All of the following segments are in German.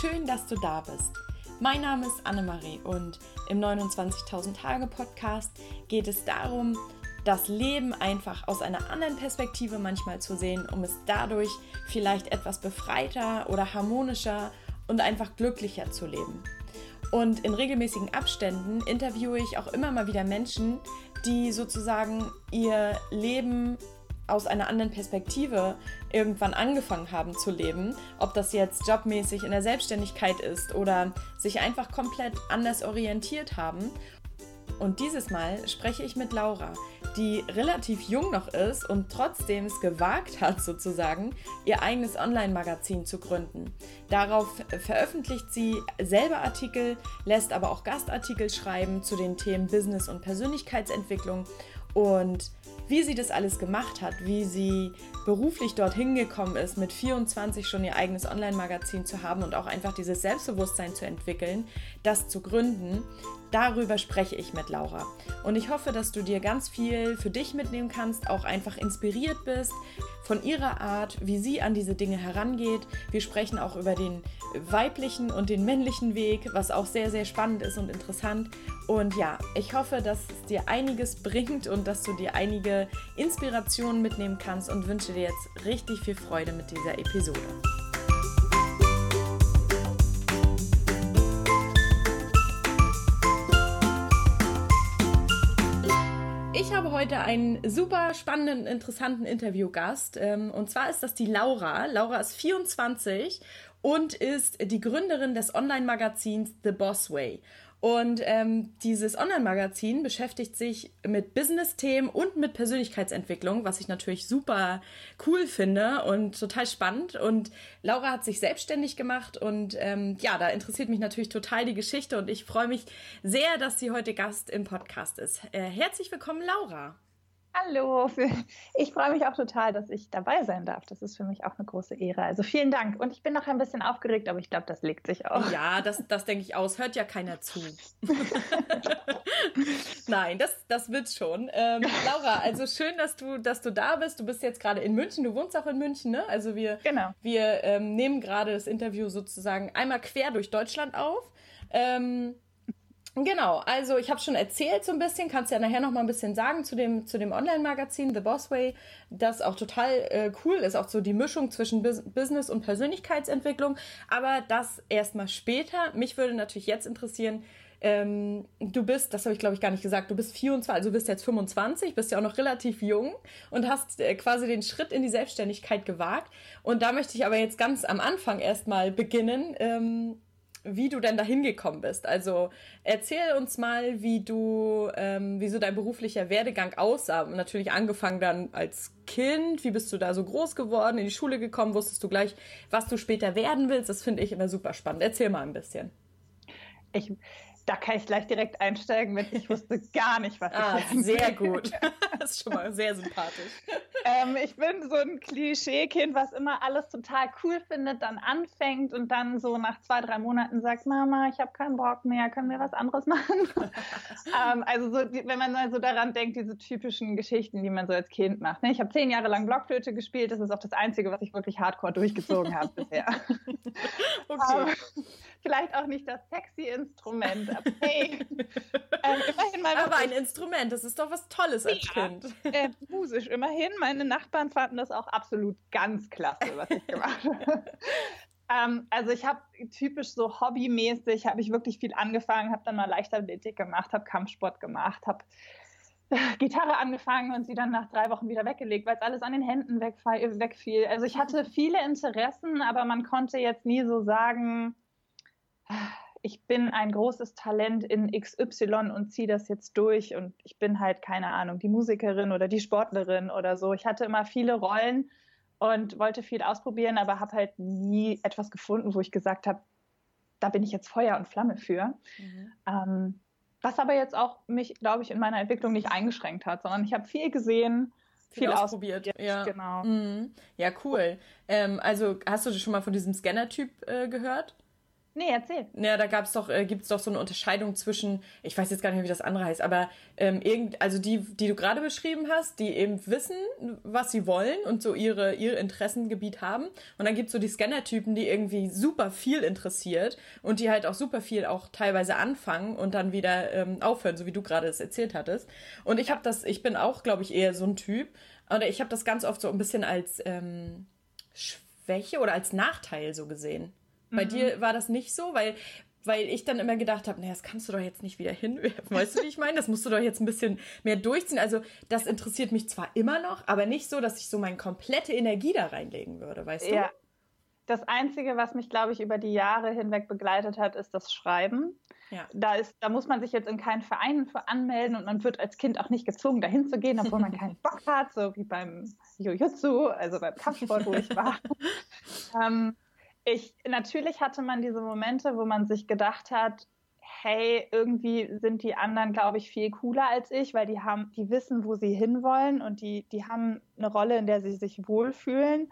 schön, dass du da bist. Mein Name ist Annemarie und im 29.000 Tage Podcast geht es darum, das Leben einfach aus einer anderen Perspektive manchmal zu sehen, um es dadurch vielleicht etwas befreiter oder harmonischer und einfach glücklicher zu leben. Und in regelmäßigen Abständen interviewe ich auch immer mal wieder Menschen, die sozusagen ihr Leben aus einer anderen Perspektive irgendwann angefangen haben zu leben, ob das jetzt jobmäßig in der Selbstständigkeit ist oder sich einfach komplett anders orientiert haben. Und dieses Mal spreche ich mit Laura, die relativ jung noch ist und trotzdem es gewagt hat, sozusagen, ihr eigenes Online-Magazin zu gründen. Darauf veröffentlicht sie selber Artikel, lässt aber auch Gastartikel schreiben zu den Themen Business und Persönlichkeitsentwicklung und wie sie das alles gemacht hat, wie sie beruflich dorthin gekommen ist, mit 24 schon ihr eigenes Online-Magazin zu haben und auch einfach dieses Selbstbewusstsein zu entwickeln, das zu gründen, darüber spreche ich mit Laura. Und ich hoffe, dass du dir ganz viel für dich mitnehmen kannst, auch einfach inspiriert bist von ihrer Art, wie sie an diese Dinge herangeht. Wir sprechen auch über den weiblichen und den männlichen Weg, was auch sehr, sehr spannend ist und interessant. Und ja, ich hoffe, dass es dir einiges bringt und dass du dir einige Inspirationen mitnehmen kannst und wünsche dir jetzt richtig viel Freude mit dieser Episode. Ich habe heute einen super spannenden, interessanten Interviewgast. Ähm, und zwar ist das die Laura. Laura ist 24 und ist die Gründerin des Online-Magazins The Boss Way. Und ähm, dieses Online-Magazin beschäftigt sich mit Business-Themen und mit Persönlichkeitsentwicklung, was ich natürlich super cool finde und total spannend. Und Laura hat sich selbstständig gemacht und ähm, ja, da interessiert mich natürlich total die Geschichte und ich freue mich sehr, dass sie heute Gast im Podcast ist. Äh, herzlich willkommen, Laura. Hallo, ich freue mich auch total, dass ich dabei sein darf. Das ist für mich auch eine große Ehre. Also vielen Dank. Und ich bin noch ein bisschen aufgeregt, aber ich glaube, das legt sich auch. Ja, das, das denke ich aus. Hört ja keiner zu. Nein, das, das wird schon. Ähm, Laura, also schön, dass du, dass du da bist. Du bist jetzt gerade in München. Du wohnst auch in München, ne? Also wir, genau. wir ähm, nehmen gerade das Interview sozusagen einmal quer durch Deutschland auf. Ähm, Genau, also ich habe schon erzählt so ein bisschen, kannst ja nachher noch mal ein bisschen sagen zu dem zu dem Online-Magazin The Boss Way, das auch total äh, cool ist, auch so die Mischung zwischen Bus Business und Persönlichkeitsentwicklung. Aber das erstmal später. Mich würde natürlich jetzt interessieren, ähm, du bist, das habe ich glaube ich gar nicht gesagt, du bist 24, also du bist jetzt 25, bist ja auch noch relativ jung und hast äh, quasi den Schritt in die Selbstständigkeit gewagt. Und da möchte ich aber jetzt ganz am Anfang erstmal beginnen. Ähm, wie du denn dahin gekommen bist. Also erzähl uns mal, wie du, ähm, wie so dein beruflicher Werdegang aussah. natürlich angefangen dann als Kind. Wie bist du da so groß geworden, in die Schule gekommen? Wusstest du gleich, was du später werden willst? Das finde ich immer super spannend. Erzähl mal ein bisschen. Ich, da kann ich gleich direkt einsteigen mit, ich wusste gar nicht, was ah, ich Sehr gut. Das ist schon mal sehr sympathisch. Ähm, ich bin so ein Klischeekind, was immer alles total cool findet, dann anfängt und dann so nach zwei, drei Monaten sagt, Mama, ich habe keinen Bock mehr, können wir was anderes machen? ähm, also so, wenn man mal so daran denkt, diese typischen Geschichten, die man so als Kind macht. Ne? Ich habe zehn Jahre lang Blockflöte gespielt, das ist auch das Einzige, was ich wirklich hardcore durchgezogen habe bisher. Okay. Ähm, vielleicht auch nicht das sexy Instrument, aber hey, ähm, immerhin mal. Aber ein Instrument, das ist doch was Tolles als ja, Kind. Äh, musisch, immerhin. Meine Nachbarn fanden das auch absolut ganz klasse, was ich gemacht habe. ähm, also ich habe typisch so hobbymäßig, habe ich wirklich viel angefangen, habe dann mal Leichtathletik gemacht, habe Kampfsport gemacht, habe äh, Gitarre angefangen und sie dann nach drei Wochen wieder weggelegt, weil es alles an den Händen wegfiel. Also ich hatte viele Interessen, aber man konnte jetzt nie so sagen, ich bin ein großes Talent in XY und ziehe das jetzt durch und ich bin halt keine Ahnung, die Musikerin oder die Sportlerin oder so. Ich hatte immer viele Rollen und wollte viel ausprobieren, aber habe halt nie etwas gefunden, wo ich gesagt habe, da bin ich jetzt Feuer und Flamme für. Mhm. Ähm, was aber jetzt auch mich, glaube ich, in meiner Entwicklung nicht eingeschränkt hat, sondern ich habe viel gesehen, viel, viel ausprobiert. ausprobiert. Ja, genau. Mhm. Ja, cool. Ähm, also hast du schon mal von diesem Scanner-Typ äh, gehört? Nee, erzähl. Ja, da gab's doch, äh, gibt's doch so eine Unterscheidung zwischen, ich weiß jetzt gar nicht mehr, wie das andere heißt, aber ähm, irgend, also die, die du gerade beschrieben hast, die eben wissen, was sie wollen und so ihre, ihr Interessengebiet haben. Und dann gibt's so die Scanner-Typen, die irgendwie super viel interessiert und die halt auch super viel auch teilweise anfangen und dann wieder ähm, aufhören, so wie du gerade es erzählt hattest. Und ich habe das, ich bin auch, glaube ich, eher so ein Typ. Oder ich habe das ganz oft so ein bisschen als ähm, Schwäche oder als Nachteil so gesehen. Bei mhm. dir war das nicht so, weil, weil ich dann immer gedacht habe, naja, das kannst du doch jetzt nicht wieder hinwerfen. Weißt du, wie ich meine? Das musst du doch jetzt ein bisschen mehr durchziehen. Also das interessiert mich zwar immer noch, aber nicht so, dass ich so meine komplette Energie da reinlegen würde, weißt du? Ja. Das Einzige, was mich, glaube ich, über die Jahre hinweg begleitet hat, ist das Schreiben. Ja. Da, ist, da muss man sich jetzt in keinen Verein für anmelden und man wird als Kind auch nicht gezwungen, dahin zu gehen, obwohl man keinen Bock hat, so wie beim Jujutsu, also beim Kampfsport, wo ich war. ähm, ich, natürlich hatte man diese Momente, wo man sich gedacht hat, hey, irgendwie sind die anderen, glaube ich, viel cooler als ich, weil die haben, die wissen, wo sie hinwollen und die, die haben eine Rolle, in der sie sich wohlfühlen.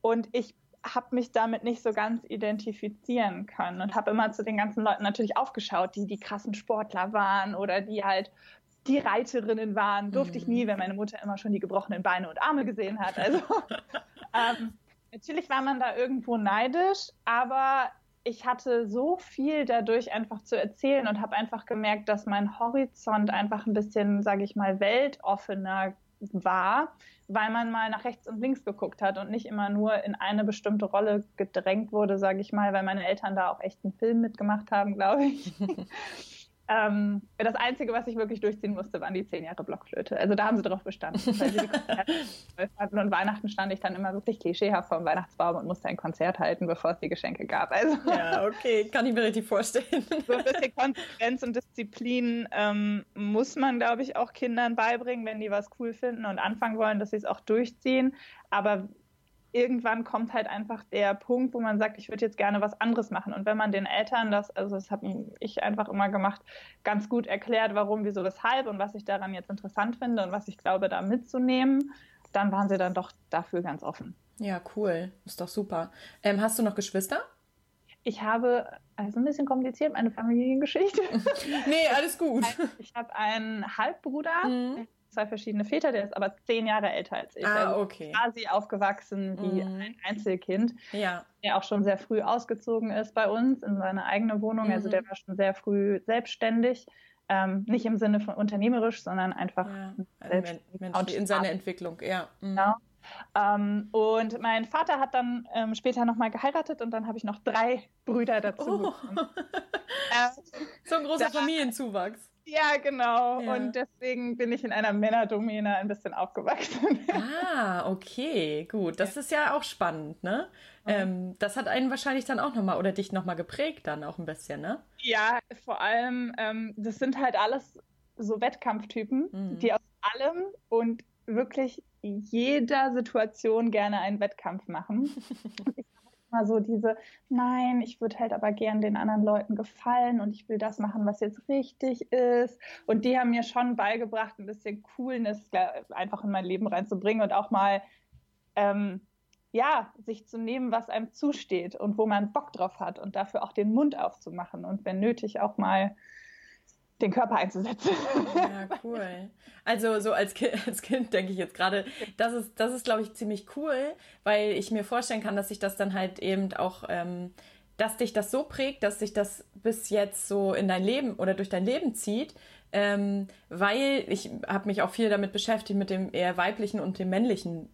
Und ich habe mich damit nicht so ganz identifizieren können und habe immer zu den ganzen Leuten natürlich aufgeschaut, die die krassen Sportler waren oder die halt die Reiterinnen waren. Durfte mhm. ich nie, wenn meine Mutter immer schon die gebrochenen Beine und Arme gesehen hat. Also ähm, Natürlich war man da irgendwo neidisch, aber ich hatte so viel dadurch einfach zu erzählen und habe einfach gemerkt, dass mein Horizont einfach ein bisschen, sage ich mal, weltoffener war, weil man mal nach rechts und links geguckt hat und nicht immer nur in eine bestimmte Rolle gedrängt wurde, sage ich mal, weil meine Eltern da auch echt einen Film mitgemacht haben, glaube ich. Ähm, das Einzige, was ich wirklich durchziehen musste, waren die zehn Jahre Blockflöte. Also da haben sie drauf bestanden. Weil sie die hatten und Weihnachten stand ich dann immer wirklich klischeehaft vor dem Weihnachtsbaum und musste ein Konzert halten, bevor es die Geschenke gab. Also, ja, okay, kann ich mir richtig vorstellen. So ein bisschen Konsequenz und Disziplin ähm, muss man, glaube ich, auch Kindern beibringen, wenn die was cool finden und anfangen wollen, dass sie es auch durchziehen. Aber irgendwann kommt halt einfach der Punkt, wo man sagt, ich würde jetzt gerne was anderes machen. Und wenn man den Eltern das, also das habe ich einfach immer gemacht, ganz gut erklärt, warum, wieso, weshalb und was ich daran jetzt interessant finde und was ich glaube, da mitzunehmen, dann waren sie dann doch dafür ganz offen. Ja, cool. Ist doch super. Ähm, hast du noch Geschwister? Ich habe, also ein bisschen kompliziert, meine Familiengeschichte. nee, alles gut. Ich habe einen Halbbruder, mhm zwei verschiedene Väter, der ist aber zehn Jahre älter als ich. Ah, also okay. quasi aufgewachsen wie mhm. ein Einzelkind, ja. der auch schon sehr früh ausgezogen ist bei uns in seine eigene Wohnung. Mhm. Also der war schon sehr früh selbstständig. Ähm, nicht im Sinne von unternehmerisch, sondern einfach ja, selbst Mensch, in seiner Entwicklung, ja. Mhm. Genau. Ähm, und mein Vater hat dann ähm, später nochmal geheiratet und dann habe ich noch drei Brüder dazu. Oh. äh, so ein großer Familienzuwachs. Ja, genau. Ja. Und deswegen bin ich in einer Männerdomäne ein bisschen aufgewachsen. Ah, okay, gut. Das ja. ist ja auch spannend, ne? Mhm. Ähm, das hat einen wahrscheinlich dann auch nochmal oder dich nochmal geprägt dann auch ein bisschen, ne? Ja, vor allem, ähm, das sind halt alles so Wettkampftypen, mhm. die aus allem und wirklich jeder Situation gerne einen Wettkampf machen. ich immer so diese, nein, ich würde halt aber gern den anderen Leuten gefallen und ich will das machen, was jetzt richtig ist. Und die haben mir schon beigebracht, ein bisschen Coolness einfach in mein Leben reinzubringen und auch mal, ähm, ja, sich zu nehmen, was einem zusteht und wo man Bock drauf hat und dafür auch den Mund aufzumachen und wenn nötig auch mal den Körper einzusetzen. Ja, cool. Also so als Kind, als kind denke ich jetzt gerade, das ist, das ist, glaube ich, ziemlich cool, weil ich mir vorstellen kann, dass sich das dann halt eben auch, ähm, dass dich das so prägt, dass sich das bis jetzt so in dein Leben oder durch dein Leben zieht, ähm, weil ich habe mich auch viel damit beschäftigt, mit dem eher weiblichen und dem männlichen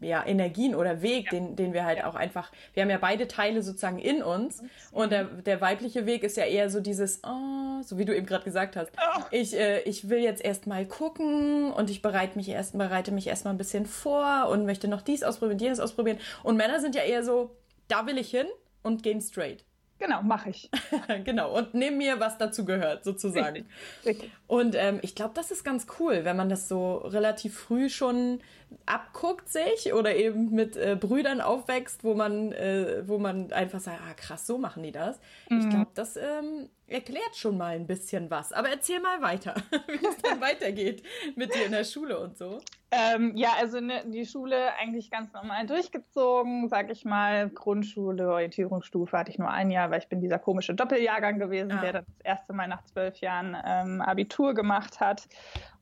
ja, Energien oder Weg, ja. den, den wir halt ja. auch einfach, wir haben ja beide Teile sozusagen in uns und der, der weibliche Weg ist ja eher so dieses, oh, so wie du eben gerade gesagt hast, oh. ich, äh, ich will jetzt erstmal gucken und ich bereite mich erst, bereite mich erstmal ein bisschen vor und möchte noch dies ausprobieren, jenes ausprobieren und Männer sind ja eher so, da will ich hin und gehen straight. Genau, mache ich. genau, und nimm mir, was dazu gehört, sozusagen. Richtig. Richtig. Und ähm, ich glaube, das ist ganz cool, wenn man das so relativ früh schon abguckt sich oder eben mit äh, Brüdern aufwächst, wo man, äh, wo man einfach sagt, ah krass, so machen die das. Mhm. Ich glaube, das ähm, erklärt schon mal ein bisschen was. Aber erzähl mal weiter, wie es dann weitergeht mit dir in der Schule und so. Ähm, ja, also ne, die Schule eigentlich ganz normal durchgezogen, sag ich mal. Grundschule, Orientierungsstufe hatte ich nur ein Jahr, weil ich bin dieser komische Doppeljahrgang gewesen, ah. der dann das erste Mal nach zwölf Jahren ähm, Abitur gemacht hat.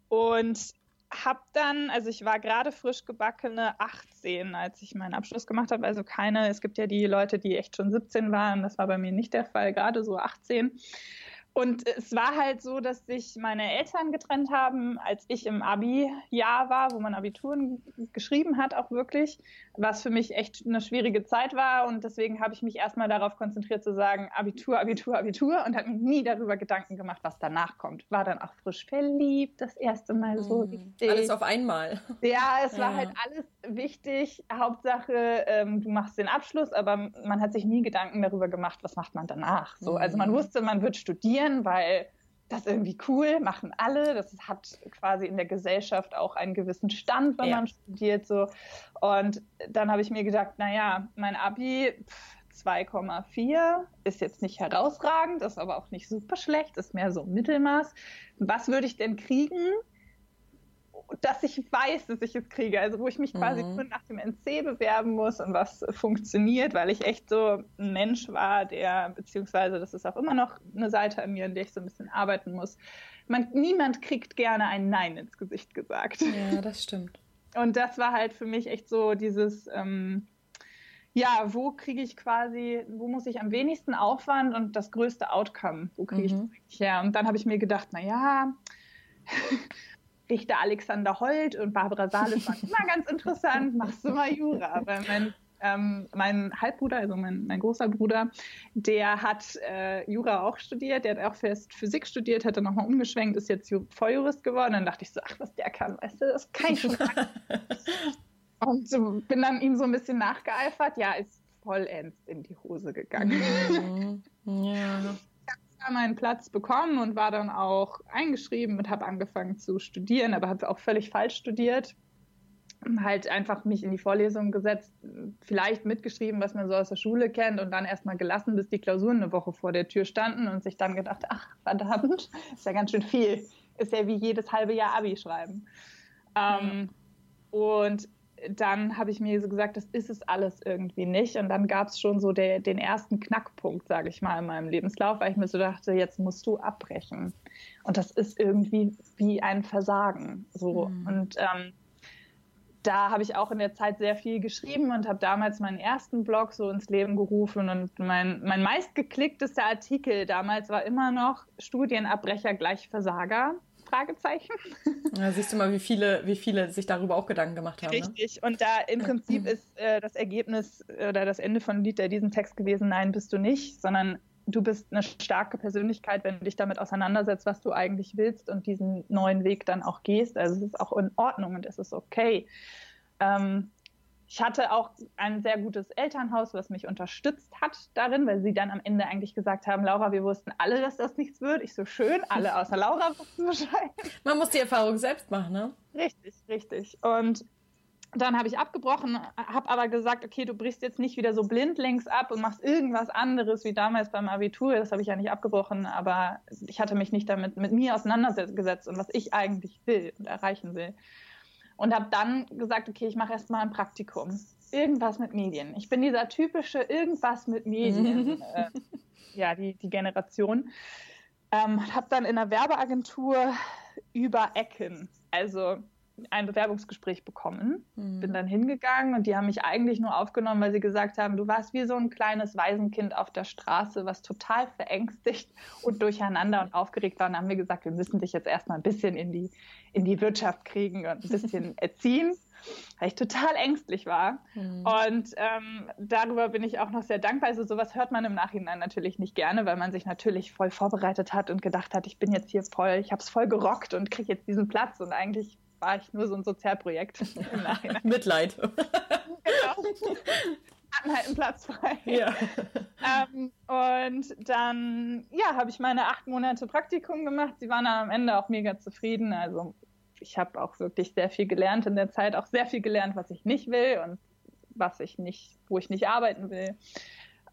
Und habe dann, also ich war gerade frisch gebackene 18, als ich meinen Abschluss gemacht habe. Also keine, es gibt ja die Leute, die echt schon 17 waren. Das war bei mir nicht der Fall, gerade so 18. Und es war halt so, dass sich meine Eltern getrennt haben, als ich im Abi-Jahr war, wo man Abituren geschrieben hat, auch wirklich, was für mich echt eine schwierige Zeit war. Und deswegen habe ich mich erstmal darauf konzentriert zu sagen, Abitur, Abitur, Abitur und habe mir nie darüber Gedanken gemacht, was danach kommt. War dann auch frisch verliebt, das erste Mal so. Mhm. Alles auf einmal. Ja, es war ja. halt alles wichtig. Hauptsache, ähm, du machst den Abschluss, aber man hat sich nie Gedanken darüber gemacht, was macht man danach. So, also man mhm. wusste, man wird studieren studieren, weil das irgendwie cool, machen alle. Das hat quasi in der Gesellschaft auch einen gewissen Stand, wenn ja. man studiert. So. Und dann habe ich mir gedacht, naja, mein Abi 2,4 ist jetzt nicht herausragend, ist aber auch nicht super schlecht, ist mehr so Mittelmaß. Was würde ich denn kriegen, dass ich weiß, dass ich es kriege. Also wo ich mich quasi mhm. nur nach dem NC bewerben muss und was funktioniert, weil ich echt so ein Mensch war, der, beziehungsweise das ist auch immer noch eine Seite an mir, in der ich so ein bisschen arbeiten muss. Man, niemand kriegt gerne ein Nein ins Gesicht gesagt. Ja, das stimmt. Und das war halt für mich echt so dieses, ähm, ja, wo kriege ich quasi, wo muss ich am wenigsten Aufwand und das größte Outcome, wo kriege mhm. ich das her? Und dann habe ich mir gedacht, na ja, Dichter Alexander Holt und Barbara Salisch waren immer ganz interessant, machst du mal Jura. Weil mein, ähm, mein Halbbruder, also mein, mein großer Bruder, der hat äh, Jura auch studiert, der hat auch fest Physik studiert, hat dann nochmal umgeschwenkt, ist jetzt Volljurist geworden. Dann dachte ich so, ach, was der kann, weißt du, das kann ich schon. und so, bin dann ihm so ein bisschen nachgeeifert. Ja, ist vollends in die Hose gegangen. Mhm. Ja meinen Platz bekommen und war dann auch eingeschrieben und habe angefangen zu studieren, aber habe auch völlig falsch studiert. Halt einfach mich in die Vorlesung gesetzt, vielleicht mitgeschrieben, was man so aus der Schule kennt und dann erstmal gelassen, bis die Klausuren eine Woche vor der Tür standen und sich dann gedacht, ach verdammt, ist ja ganz schön viel. Ist ja wie jedes halbe Jahr Abi schreiben. Ähm, und dann habe ich mir so gesagt, das ist es alles irgendwie nicht. Und dann gab es schon so der, den ersten Knackpunkt, sage ich mal, in meinem Lebenslauf, weil ich mir so dachte, jetzt musst du abbrechen. Und das ist irgendwie wie ein Versagen. So. Mhm. Und ähm, da habe ich auch in der Zeit sehr viel geschrieben und habe damals meinen ersten Blog so ins Leben gerufen. Und mein, mein meistgeklicktester Artikel damals war immer noch Studienabbrecher gleich Versager. Fragezeichen. Ja, siehst du mal, wie viele, wie viele sich darüber auch Gedanken gemacht haben. Ne? Richtig. Ne? Und da im Prinzip ist äh, das Ergebnis oder das Ende von Lied diesem Text gewesen, nein, bist du nicht, sondern du bist eine starke Persönlichkeit, wenn du dich damit auseinandersetzt, was du eigentlich willst und diesen neuen Weg dann auch gehst. Also es ist auch in Ordnung und es ist okay. Ähm, ich hatte auch ein sehr gutes Elternhaus, was mich unterstützt hat darin, weil sie dann am Ende eigentlich gesagt haben, Laura, wir wussten alle, dass das nichts wird. Ich so schön, alle außer Laura wussten Bescheid. Man muss die Erfahrung selbst machen, ne? Richtig, richtig. Und dann habe ich abgebrochen, habe aber gesagt, okay, du brichst jetzt nicht wieder so blindlings ab und machst irgendwas anderes wie damals beim Abitur. Das habe ich ja nicht abgebrochen, aber ich hatte mich nicht damit mit mir auseinandergesetzt und was ich eigentlich will und erreichen will und habe dann gesagt, okay, ich mache erstmal ein Praktikum. Irgendwas mit Medien. Ich bin dieser typische irgendwas mit Medien, äh, ja, die, die Generation. Ähm, habe dann in einer Werbeagentur über Ecken, also ein Bewerbungsgespräch bekommen. Mhm. Bin dann hingegangen und die haben mich eigentlich nur aufgenommen, weil sie gesagt haben, du warst wie so ein kleines Waisenkind auf der Straße, was total verängstigt und durcheinander und aufgeregt war. Und haben wir gesagt, wir müssen dich jetzt erstmal ein bisschen in die, in die Wirtschaft kriegen und ein bisschen erziehen. Weil ich total ängstlich war. Mhm. Und ähm, darüber bin ich auch noch sehr dankbar. Also sowas hört man im Nachhinein natürlich nicht gerne, weil man sich natürlich voll vorbereitet hat und gedacht hat, ich bin jetzt hier voll, ich habe es voll gerockt und kriege jetzt diesen Platz. Und eigentlich war ich nur so ein Sozialprojekt im Nachhinein. Mitleid. genau. Hatten halt einen Platz frei. Ja. Ähm, und dann, ja, habe ich meine acht Monate Praktikum gemacht. Sie waren am Ende auch mega zufrieden. Also ich habe auch wirklich sehr viel gelernt in der Zeit, auch sehr viel gelernt, was ich nicht will und was ich nicht, wo ich nicht arbeiten will.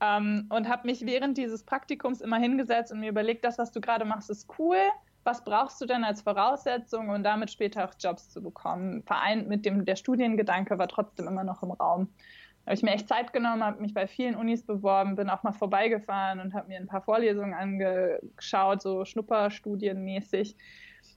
Ähm, und habe mich während dieses Praktikums immer hingesetzt und mir überlegt, das, was du gerade machst, ist cool. Was brauchst du denn als Voraussetzung, um damit später auch Jobs zu bekommen? Vereint mit dem, der Studiengedanke war trotzdem immer noch im Raum. Da habe ich mir echt Zeit genommen, habe mich bei vielen Unis beworben, bin auch mal vorbeigefahren und habe mir ein paar Vorlesungen angeschaut, so Schnupperstudienmäßig.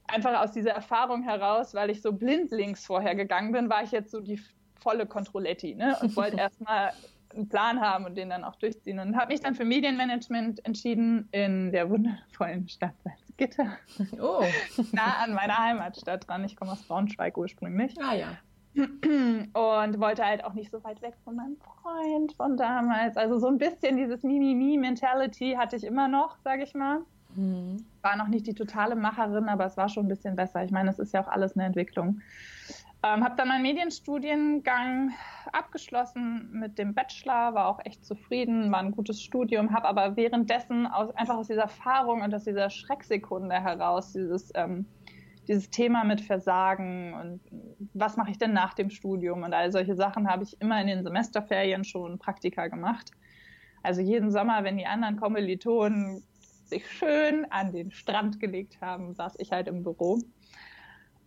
Einfach aus dieser Erfahrung heraus, weil ich so blindlings vorher gegangen bin, war ich jetzt so die volle Kontrolletti ne? und wollte erstmal einen Plan haben und den dann auch durchziehen. Und habe mich dann für Medienmanagement entschieden in der wundervollen Stadt Salzgitter. Oh. nah an meiner Heimatstadt dran. Ich komme aus Braunschweig ursprünglich. Ah ja. Und wollte halt auch nicht so weit weg von meinem Freund von damals. Also so ein bisschen dieses Mimi-Me-Mentality hatte ich immer noch, sage ich mal. Mhm. War noch nicht die totale Macherin, aber es war schon ein bisschen besser. Ich meine, es ist ja auch alles eine Entwicklung. Ähm, habe dann meinen Medienstudiengang abgeschlossen mit dem Bachelor, war auch echt zufrieden, war ein gutes Studium, habe aber währenddessen aus, einfach aus dieser Erfahrung und aus dieser Schrecksekunde heraus dieses, ähm, dieses Thema mit Versagen und was mache ich denn nach dem Studium und all solche Sachen habe ich immer in den Semesterferien schon Praktika gemacht. Also jeden Sommer, wenn die anderen Kommilitonen sich schön an den Strand gelegt haben, saß ich halt im Büro.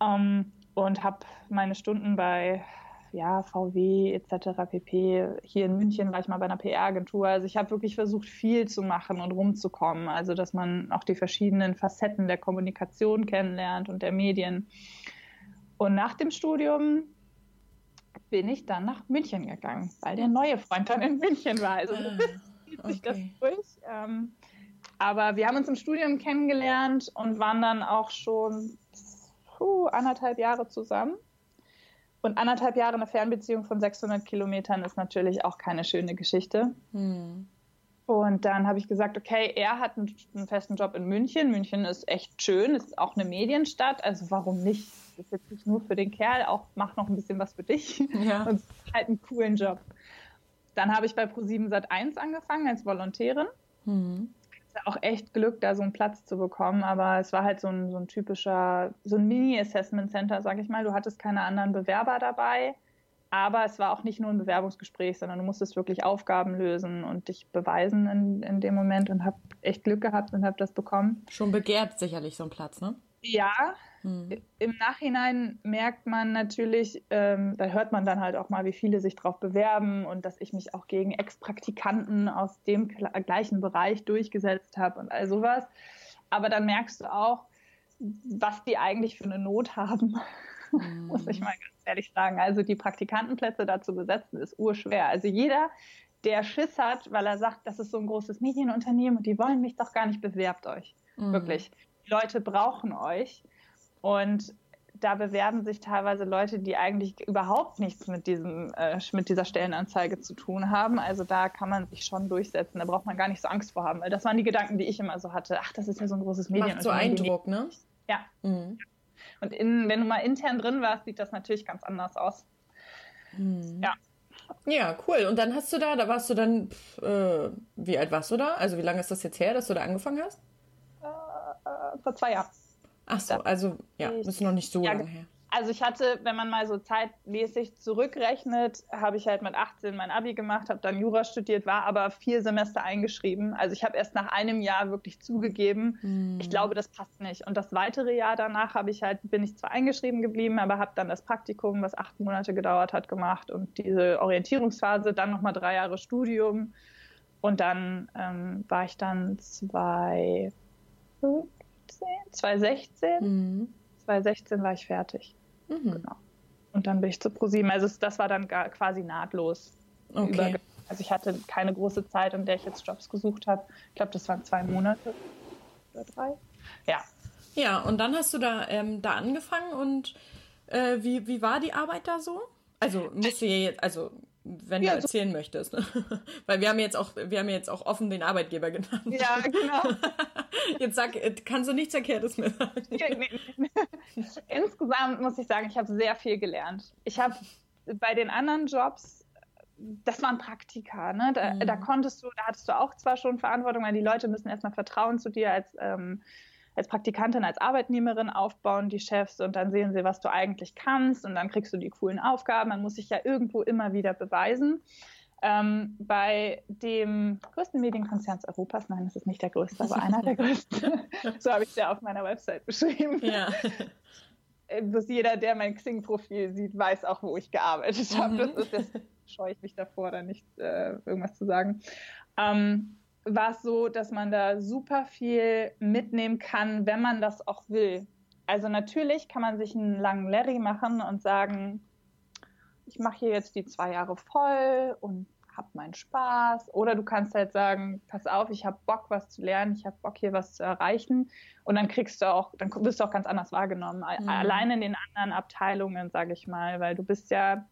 Ähm, und habe meine Stunden bei ja, VW etc. pp. Hier in München war ich mal bei einer PR-Agentur. Also ich habe wirklich versucht, viel zu machen und rumzukommen. Also dass man auch die verschiedenen Facetten der Kommunikation kennenlernt und der Medien. Und nach dem Studium bin ich dann nach München gegangen, weil der neue Freund dann in München war. Also ah, zieht sich das durch. Ähm, aber wir haben uns im Studium kennengelernt und waren dann auch schon puh, anderthalb Jahre zusammen. Und anderthalb Jahre eine Fernbeziehung von 600 Kilometern ist natürlich auch keine schöne Geschichte. Hm. Und dann habe ich gesagt, okay, er hat einen, einen, festen Job in München. München ist echt schön, ist auch eine Medienstadt. Also warum nicht? Das ist jetzt nicht nur für den Kerl, auch mach noch ein bisschen was für dich. Ja. Und halt einen coolen Job. Dann habe ich bei Pro7 Sat1 angefangen als Volontärin. Hm auch echt Glück, da so einen Platz zu bekommen, aber es war halt so ein, so ein typischer, so ein Mini-Assessment Center, sag ich mal. Du hattest keine anderen Bewerber dabei, aber es war auch nicht nur ein Bewerbungsgespräch, sondern du musstest wirklich Aufgaben lösen und dich beweisen in, in dem Moment und habe echt Glück gehabt und habe das bekommen. Schon begehrt sicherlich so ein Platz, ne? Ja, hm. im Nachhinein merkt man natürlich, ähm, da hört man dann halt auch mal, wie viele sich drauf bewerben und dass ich mich auch gegen Ex-Praktikanten aus dem gleichen Bereich durchgesetzt habe und all sowas. Aber dann merkst du auch, was die eigentlich für eine Not haben, hm. muss ich mal ganz ehrlich sagen. Also die Praktikantenplätze da zu besetzen, ist urschwer. Also jeder, der Schiss hat, weil er sagt, das ist so ein großes Medienunternehmen und die wollen mich doch gar nicht, bewerbt euch. Mhm. Wirklich. Leute brauchen euch. Und da bewerben sich teilweise Leute, die eigentlich überhaupt nichts mit, diesem, äh, mit dieser Stellenanzeige zu tun haben. Also da kann man sich schon durchsetzen. Da braucht man gar nicht so Angst vor haben. Das waren die Gedanken, die ich immer so hatte. Ach, das ist ja so ein großes Medien. Macht so Eindruck, ne? Ja. Mhm. Und in, wenn du mal intern drin warst, sieht das natürlich ganz anders aus. Mhm. Ja. Ja, cool. Und dann hast du da, da warst du dann, äh, wie alt warst du da? Also wie lange ist das jetzt her, dass du da angefangen hast? Äh, vor zwei Jahren. Ach so, also ja, ist noch nicht so ja, lange her. Also ich hatte, wenn man mal so zeitmäßig zurückrechnet, habe ich halt mit 18 mein Abi gemacht, habe dann Jura studiert, war aber vier Semester eingeschrieben. Also ich habe erst nach einem Jahr wirklich zugegeben, hm. ich glaube, das passt nicht. Und das weitere Jahr danach habe ich halt, bin ich zwar eingeschrieben geblieben, aber habe dann das Praktikum, was acht Monate gedauert hat, gemacht und diese Orientierungsphase, dann nochmal drei Jahre Studium. Und dann ähm, war ich dann zwei, 2016. Mhm. 2016 war ich fertig. Mhm. Genau. Und dann bin ich zu ProSieben. Also das war dann quasi nahtlos. Okay. Also ich hatte keine große Zeit, in der ich jetzt Jobs gesucht habe. Ich glaube, das waren zwei Monate oder drei. Ja. Ja, und dann hast du da, ähm, da angefangen und äh, wie, wie war die Arbeit da so? Also musst du jetzt, also wenn ja, du erzählen so möchtest. Ne? Weil wir haben jetzt auch, wir haben jetzt auch offen den Arbeitgeber genannt. Ja, genau. Jetzt sag, kannst du nichts Verkehrtes mehr sagen. Insgesamt muss ich sagen, ich habe sehr viel gelernt. Ich habe bei den anderen Jobs, das waren Praktika, ne? Da, mhm. da, konntest du, da hattest du auch zwar schon Verantwortung, weil die Leute müssen erstmal Vertrauen zu dir als ähm, als Praktikantin, als Arbeitnehmerin aufbauen, die Chefs, und dann sehen sie, was du eigentlich kannst und dann kriegst du die coolen Aufgaben. Man muss sich ja irgendwo immer wieder beweisen. ähm, bei dem größten Medienkonzern Europas, nein, es ist nicht der größte, aber einer der größten, so habe ich es ja auf meiner Website beschrieben. Ja. Dass jeder, der mein Xing-Profil sieht, weiß auch, wo ich gearbeitet habe. Mhm. Das ist jetzt scheue ich mich davor, da nicht äh, irgendwas zu sagen. Ähm, war es so, dass man da super viel mitnehmen kann, wenn man das auch will. Also natürlich kann man sich einen langen Larry machen und sagen, ich mache hier jetzt die zwei Jahre voll und habe meinen Spaß. Oder du kannst halt sagen, pass auf, ich habe Bock, was zu lernen, ich habe Bock, hier was zu erreichen. Und dann kriegst du auch, dann wirst du auch ganz anders wahrgenommen. Mhm. Allein in den anderen Abteilungen, sage ich mal, weil du bist ja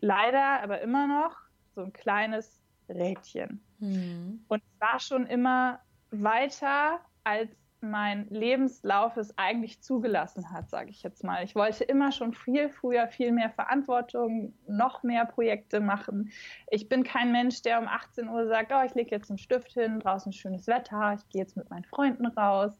leider, aber immer noch so ein kleines Rädchen. Mhm. Und es war schon immer weiter, als mein Lebenslauf es eigentlich zugelassen hat, sage ich jetzt mal. Ich wollte immer schon viel früher viel mehr Verantwortung, noch mehr Projekte machen. Ich bin kein Mensch, der um 18 Uhr sagt, oh, ich lege jetzt einen Stift hin, draußen schönes Wetter, ich gehe jetzt mit meinen Freunden raus.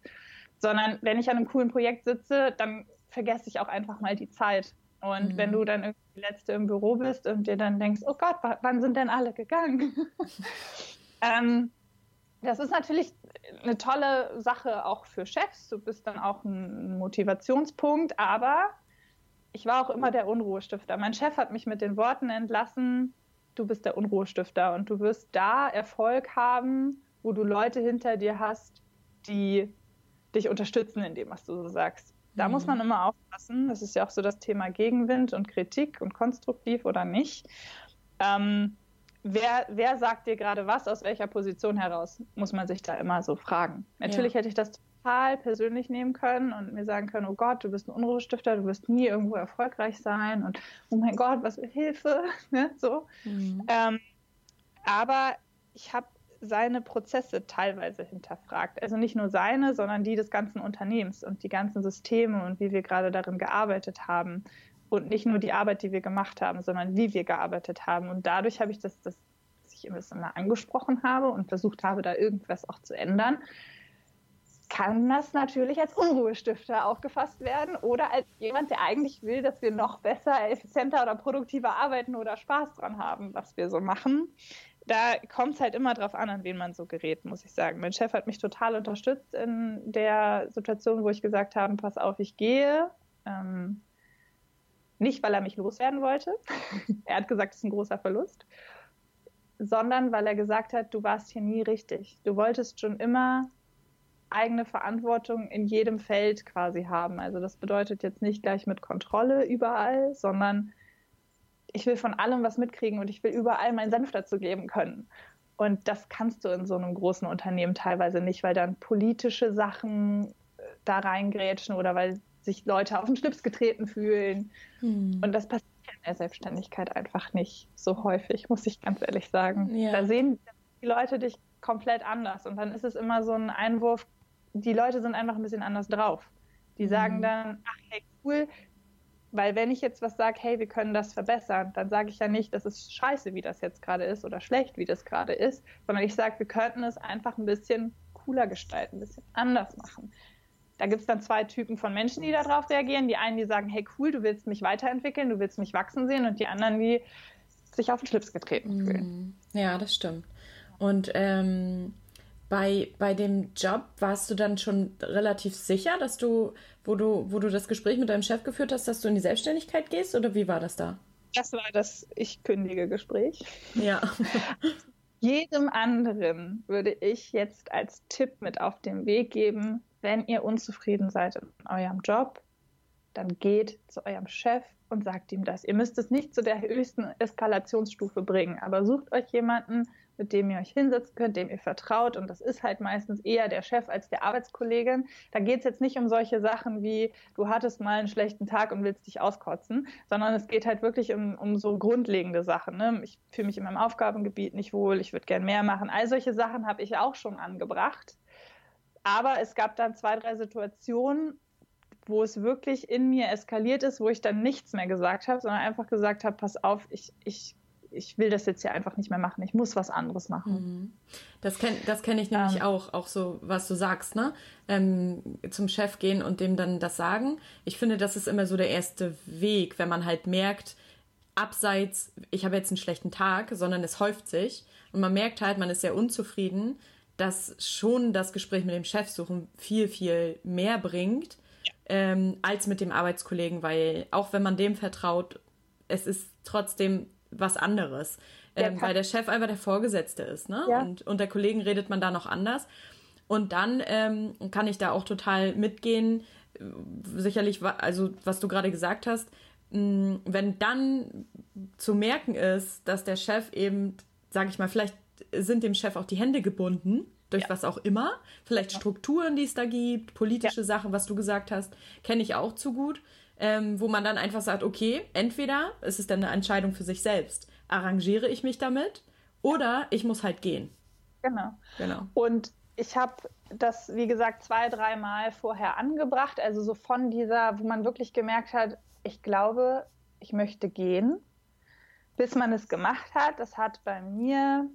Sondern wenn ich an einem coolen Projekt sitze, dann vergesse ich auch einfach mal die Zeit. Und mhm. wenn du dann irgendwie die Letzte im Büro bist und dir dann denkst, oh Gott, wann sind denn alle gegangen? ähm, das ist natürlich eine tolle Sache auch für Chefs. Du bist dann auch ein Motivationspunkt, aber ich war auch immer der Unruhestifter. Mein Chef hat mich mit den Worten entlassen, du bist der Unruhestifter und du wirst da Erfolg haben, wo du Leute hinter dir hast, die dich unterstützen in dem, was du so sagst. Da mhm. muss man immer aufpassen. Das ist ja auch so das Thema Gegenwind und Kritik und konstruktiv oder nicht. Ähm, wer, wer sagt dir gerade was, aus welcher Position heraus, muss man sich da immer so fragen. Natürlich ja. hätte ich das total persönlich nehmen können und mir sagen können, oh Gott, du bist ein Unruhestifter, du wirst nie irgendwo erfolgreich sein und oh mein Gott, was für Hilfe, ne? so. Mhm. Ähm, aber ich habe seine Prozesse teilweise hinterfragt. Also nicht nur seine, sondern die des ganzen Unternehmens und die ganzen Systeme und wie wir gerade darin gearbeitet haben. Und nicht nur die Arbeit, die wir gemacht haben, sondern wie wir gearbeitet haben. Und dadurch habe ich das, das dass ich immer mal angesprochen habe und versucht habe, da irgendwas auch zu ändern, kann das natürlich als Unruhestifter aufgefasst werden oder als jemand, der eigentlich will, dass wir noch besser, effizienter oder produktiver arbeiten oder Spaß dran haben, was wir so machen da kommt es halt immer drauf an, an wen man so gerät, muss ich sagen. Mein Chef hat mich total unterstützt in der Situation, wo ich gesagt habe, pass auf, ich gehe. Ähm, nicht, weil er mich loswerden wollte. er hat gesagt, es ist ein großer Verlust. Sondern weil er gesagt hat, du warst hier nie richtig. Du wolltest schon immer eigene Verantwortung in jedem Feld quasi haben. Also das bedeutet jetzt nicht gleich mit Kontrolle überall, sondern ich will von allem was mitkriegen und ich will überall meinen Senf dazu geben können. Und das kannst du in so einem großen Unternehmen teilweise nicht, weil dann politische Sachen äh, da reingrätschen oder weil sich Leute auf den Schlips getreten fühlen. Hm. Und das passiert in der Selbstständigkeit einfach nicht so häufig, muss ich ganz ehrlich sagen. Ja. Da sehen die Leute dich komplett anders. Und dann ist es immer so ein Einwurf, die Leute sind einfach ein bisschen anders drauf. Die sagen hm. dann, ach hey, cool, weil wenn ich jetzt was sage, hey, wir können das verbessern, dann sage ich ja nicht, das ist scheiße, wie das jetzt gerade ist oder schlecht, wie das gerade ist, sondern ich sage, wir könnten es einfach ein bisschen cooler gestalten, ein bisschen anders machen. Da gibt es dann zwei Typen von Menschen, die darauf reagieren. Die einen, die sagen, hey cool, du willst mich weiterentwickeln, du willst mich wachsen sehen und die anderen, die sich auf den Schlips getreten fühlen. Ja, das stimmt. Und ähm, bei, bei dem Job warst du dann schon relativ sicher, dass du, wo du, wo du das Gespräch mit deinem Chef geführt hast, dass du in die Selbstständigkeit gehst oder wie war das da? Das war das Ich kündige Gespräch. Ja. Jedem anderen würde ich jetzt als Tipp mit auf den Weg geben, wenn ihr unzufrieden seid in eurem Job, dann geht zu eurem Chef und sagt ihm das. Ihr müsst es nicht zu der höchsten Eskalationsstufe bringen, aber sucht euch jemanden, mit dem ihr euch hinsetzen könnt, dem ihr vertraut. Und das ist halt meistens eher der Chef als der Arbeitskollegin. Da geht es jetzt nicht um solche Sachen wie, du hattest mal einen schlechten Tag und willst dich auskotzen, sondern es geht halt wirklich um, um so grundlegende Sachen. Ne? Ich fühle mich in meinem Aufgabengebiet nicht wohl, ich würde gern mehr machen. All solche Sachen habe ich auch schon angebracht. Aber es gab dann zwei, drei Situationen, wo es wirklich in mir eskaliert ist, wo ich dann nichts mehr gesagt habe, sondern einfach gesagt habe, pass auf, ich, ich ich will das jetzt hier einfach nicht mehr machen. Ich muss was anderes machen. Mhm. Das kenne das kenn ich nämlich ähm, auch, auch so, was du sagst, ne? Ähm, zum Chef gehen und dem dann das sagen. Ich finde, das ist immer so der erste Weg, wenn man halt merkt, abseits, ich habe jetzt einen schlechten Tag, sondern es häuft sich und man merkt halt, man ist sehr unzufrieden, dass schon das Gespräch mit dem Chef suchen viel, viel mehr bringt ähm, als mit dem Arbeitskollegen, weil auch wenn man dem vertraut, es ist trotzdem was anderes. Ähm, weil der Chef einfach der Vorgesetzte ist, ne? Ja. Und unter Kollegen redet man da noch anders. Und dann ähm, kann ich da auch total mitgehen. Sicherlich, also was du gerade gesagt hast, mh, wenn dann zu merken ist, dass der Chef eben, sage ich mal, vielleicht sind dem Chef auch die Hände gebunden durch ja. was auch immer. Vielleicht ja. Strukturen, die es da gibt, politische ja. Sachen, was du gesagt hast, kenne ich auch zu gut. Ähm, wo man dann einfach sagt, okay, entweder ist es dann eine Entscheidung für sich selbst, arrangiere ich mich damit oder ich muss halt gehen. Genau. genau. Und ich habe das, wie gesagt, zwei, dreimal vorher angebracht, also so von dieser, wo man wirklich gemerkt hat, ich glaube, ich möchte gehen, bis man es gemacht hat. Das hat bei mir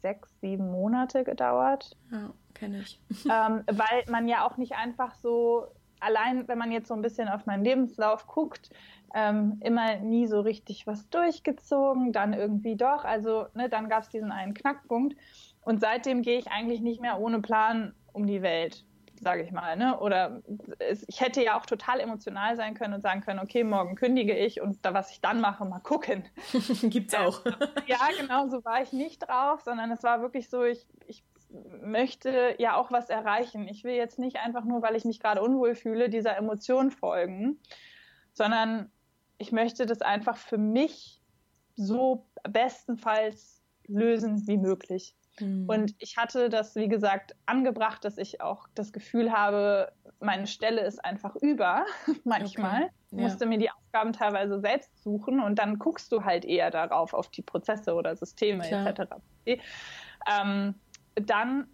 sechs, sieben Monate gedauert. Ja, kenne ich. Ähm, weil man ja auch nicht einfach so, allein wenn man jetzt so ein bisschen auf meinen Lebenslauf guckt, ähm, immer nie so richtig was durchgezogen, dann irgendwie doch. Also ne, dann gab es diesen einen Knackpunkt. Und seitdem gehe ich eigentlich nicht mehr ohne Plan um die Welt sage ich mal. Ne? Oder es, ich hätte ja auch total emotional sein können und sagen können, okay, morgen kündige ich und da, was ich dann mache, mal gucken. Gibt's auch. ja, genau, so war ich nicht drauf, sondern es war wirklich so, ich, ich möchte ja auch was erreichen. Ich will jetzt nicht einfach nur, weil ich mich gerade unwohl fühle, dieser Emotion folgen, sondern ich möchte das einfach für mich so bestenfalls lösen wie möglich. Mhm. Und ich hatte das, wie gesagt, angebracht, dass ich auch das Gefühl habe, meine Stelle ist einfach über manchmal. Okay. Ja. Musste mir die Aufgaben teilweise selbst suchen und dann guckst du halt eher darauf, auf die Prozesse oder Systeme Klar. etc. Ähm, dann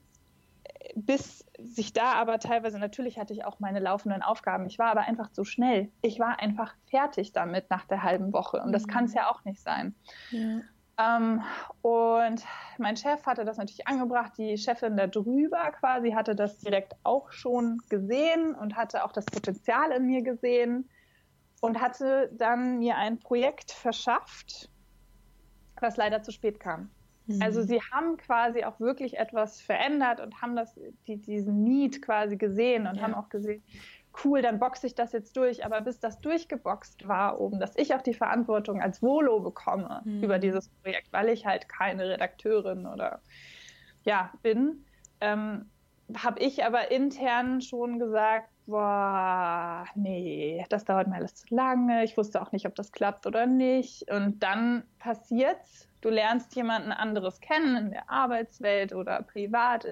bis sich da aber teilweise, natürlich hatte ich auch meine laufenden Aufgaben, ich war aber einfach zu schnell. Ich war einfach fertig damit nach der halben Woche und das mhm. kann es ja auch nicht sein. Ja. Ähm, und mein Chef hatte das natürlich angebracht. Die Chefin da drüber quasi hatte das direkt auch schon gesehen und hatte auch das Potenzial in mir gesehen und hatte dann mir ein Projekt verschafft, was leider zu spät kam. Mhm. Also sie haben quasi auch wirklich etwas verändert und haben das, die, diesen Need quasi gesehen und ja. haben auch gesehen, cool, dann boxe ich das jetzt durch. Aber bis das durchgeboxt war oben, dass ich auch die Verantwortung als Volo bekomme mhm. über dieses Projekt, weil ich halt keine Redakteurin oder ja bin, ähm, habe ich aber intern schon gesagt, boah, nee, das dauert mir alles zu lange. Ich wusste auch nicht, ob das klappt oder nicht. Und dann passiert's. Du lernst jemanden anderes kennen in der Arbeitswelt oder privat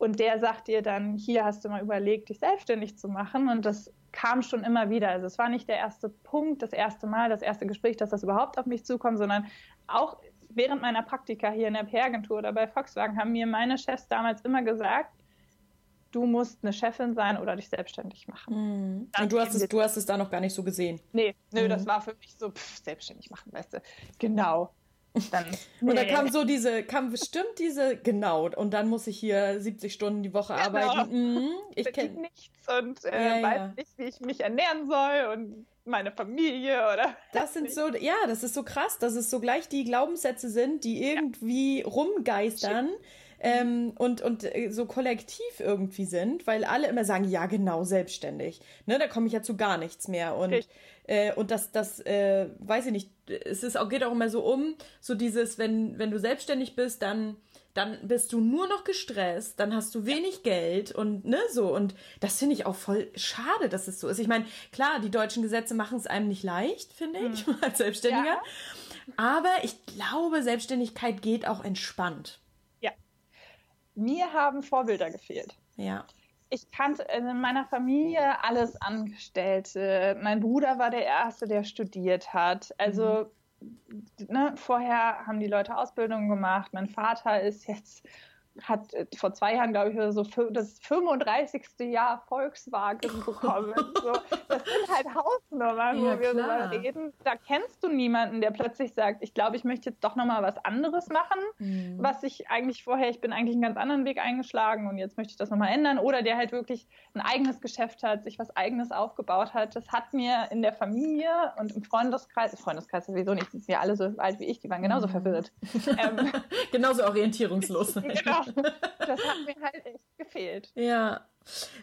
und der sagt dir dann, hier hast du mal überlegt, dich selbstständig zu machen. Und das kam schon immer wieder. Also es war nicht der erste Punkt, das erste Mal, das erste Gespräch, dass das überhaupt auf mich zukommt, sondern auch während meiner Praktika hier in der PR-Agentur oder bei Volkswagen haben mir meine Chefs damals immer gesagt, du musst eine Chefin sein oder dich selbstständig machen. Mhm. Und du hast, es, du hast es da noch gar nicht so gesehen? Nee, nö, mhm. das war für mich so, pff, selbstständig machen, weißt du. Genau. Dann, nee. Und da kam so diese, kam bestimmt diese, genau, und dann muss ich hier 70 Stunden die Woche genau. arbeiten. Mhm, ich kenne nichts und äh, ja, weiß ja. nicht, wie ich mich ernähren soll und meine Familie oder. Das sind so, ja, das ist so krass, dass es so gleich die Glaubenssätze sind, die irgendwie ja. rumgeistern. Shit ähm, und, und äh, so kollektiv irgendwie sind, weil alle immer sagen, ja genau, selbstständig. Ne, da komme ich ja zu gar nichts mehr. Und, äh, und das, das äh, weiß ich nicht, es ist auch, geht auch immer so um, so dieses, wenn, wenn du selbstständig bist, dann dann bist du nur noch gestresst, dann hast du wenig Geld und ne so und das finde ich auch voll schade, dass es so ist. Ich meine, klar, die deutschen Gesetze machen es einem nicht leicht, finde ich, hm. als Selbstständiger. Ja. Aber ich glaube, Selbstständigkeit geht auch entspannt mir haben Vorbilder gefehlt. Ja. Ich kannte in meiner Familie alles Angestellte. Mein Bruder war der Erste, der studiert hat. Also mhm. ne, vorher haben die Leute Ausbildung gemacht. Mein Vater ist jetzt hat äh, vor zwei Jahren, glaube ich, so das 35. Jahr Volkswagen bekommen. so, das sind halt Hausnummern, ja, wo wir klar. reden. Da kennst du niemanden, der plötzlich sagt, ich glaube, ich möchte jetzt doch nochmal was anderes machen, mhm. was ich eigentlich vorher, ich bin eigentlich einen ganz anderen Weg eingeschlagen und jetzt möchte ich das nochmal ändern. Oder der halt wirklich ein eigenes Geschäft hat, sich was eigenes aufgebaut hat. Das hat mir in der Familie und im Freundeskreis, Freundeskreis sowieso nicht, die sind ja alle so alt wie ich, die waren genauso mhm. verwirrt. ähm, genauso orientierungslos. genau. Das hat mir halt echt gefehlt. Ja.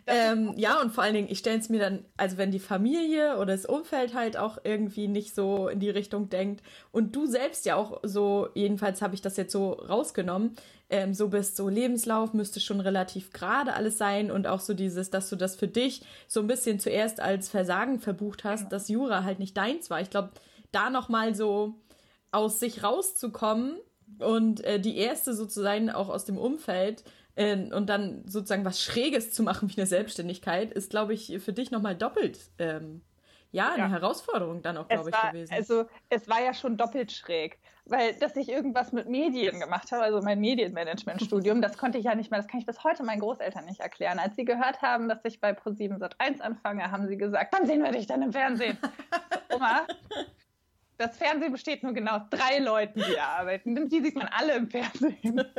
Ähm, ja, und vor allen Dingen, ich stelle es mir dann, also wenn die Familie oder das Umfeld halt auch irgendwie nicht so in die Richtung denkt und du selbst ja auch so, jedenfalls habe ich das jetzt so rausgenommen, ähm, so bist, so Lebenslauf müsste schon relativ gerade alles sein und auch so dieses, dass du das für dich so ein bisschen zuerst als Versagen verbucht hast, genau. dass Jura halt nicht deins war. Ich glaube, da nochmal so aus sich rauszukommen und äh, die erste sozusagen auch aus dem Umfeld äh, und dann sozusagen was Schräges zu machen wie eine Selbstständigkeit, ist, glaube ich, für dich nochmal doppelt. Ähm, ja, eine ja. Herausforderung dann auch, glaube ich, gewesen. Also es war ja schon doppelt schräg, weil dass ich irgendwas mit Medien gemacht habe, also mein Medienmanagement-Studium, das konnte ich ja nicht mehr, das kann ich bis heute meinen Großeltern nicht erklären. Als sie gehört haben, dass ich bei Pro7 Sat1 anfange, haben sie gesagt, wann sehen wir dich dann im Fernsehen? Oma, das Fernsehen besteht nur genau aus drei Leuten, die da arbeiten. Die sieht man alle im Fernsehen.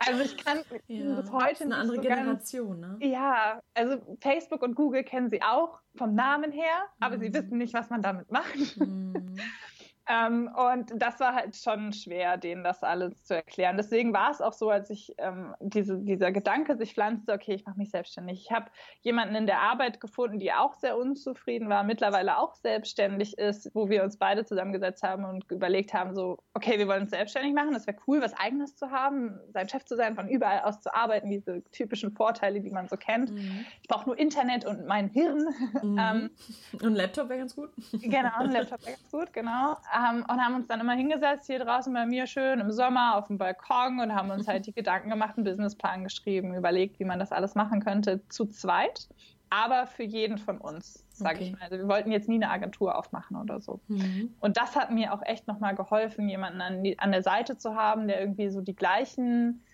Also ich kann ja, bis heute ist eine andere so Generation, ganz, ne? Ja, also Facebook und Google kennen sie auch vom Namen her, aber mhm. sie wissen nicht, was man damit macht. Mhm. Ähm, und das war halt schon schwer, denen das alles zu erklären. Deswegen war es auch so, als ich ähm, diese, dieser Gedanke sich pflanzte, okay, ich mache mich selbstständig. Ich habe jemanden in der Arbeit gefunden, die auch sehr unzufrieden war, mittlerweile auch selbstständig ist, wo wir uns beide zusammengesetzt haben und überlegt haben, so, okay, wir wollen uns selbstständig machen. Das wäre cool, was eigenes zu haben, sein Chef zu sein, von überall aus zu arbeiten, diese typischen Vorteile, die man so kennt. Mhm. Ich brauche nur Internet und mein Hirn. Mhm. ähm, und ein Laptop wäre ganz gut. Genau, ein Laptop wäre ganz gut, genau ähm, und haben uns dann immer hingesetzt, hier draußen bei mir schön im Sommer auf dem Balkon und haben uns halt die Gedanken gemacht, einen Businessplan geschrieben, überlegt, wie man das alles machen könnte, zu zweit, aber für jeden von uns, sage okay. ich mal. Also wir wollten jetzt nie eine Agentur aufmachen oder so. Mhm. Und das hat mir auch echt nochmal geholfen, jemanden an, die, an der Seite zu haben, der irgendwie so die gleichen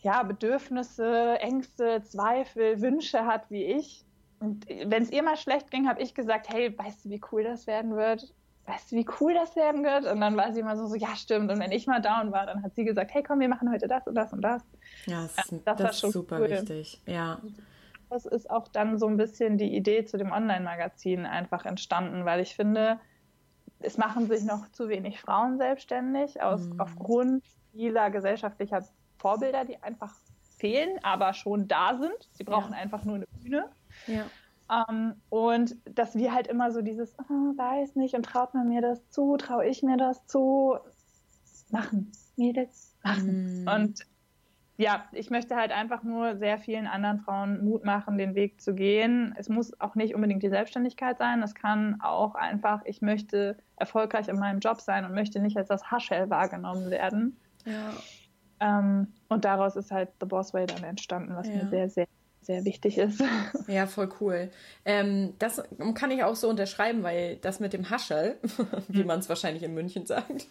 ja, Bedürfnisse, Ängste, Zweifel, Wünsche hat wie ich. Und wenn es ihr mal schlecht ging, habe ich gesagt, hey, weißt du, wie cool das werden wird? Weißt du, wie cool das werden wird? Und dann war sie immer so, so, ja, stimmt. Und wenn ich mal down war, dann hat sie gesagt, hey, komm, wir machen heute das und das und das. Ja, das, das, das war schon super cool. wichtig, ja. Das ist auch dann so ein bisschen die Idee zu dem Online-Magazin einfach entstanden, weil ich finde, es machen sich noch zu wenig Frauen selbstständig aus, mhm. aufgrund vieler gesellschaftlicher Vorbilder, die einfach fehlen, aber schon da sind. Sie brauchen ja. einfach nur eine Bühne. Ja. Ähm, und dass wir halt immer so dieses, oh, weiß nicht, und traut man mir das zu, traue ich mir das zu, machen, Mädels, machen. Mm. Und ja, ich möchte halt einfach nur sehr vielen anderen Frauen Mut machen, den Weg zu gehen. Es muss auch nicht unbedingt die Selbstständigkeit sein. Es kann auch einfach, ich möchte erfolgreich in meinem Job sein und möchte nicht als das Haschel wahrgenommen werden. Ja. Ähm, und daraus ist halt The Boss Way dann entstanden, was ja. mir sehr, sehr sehr wichtig ist. Ja, voll cool. Ähm, das kann ich auch so unterschreiben, weil das mit dem Haschel, wie hm. man es wahrscheinlich in München sagt,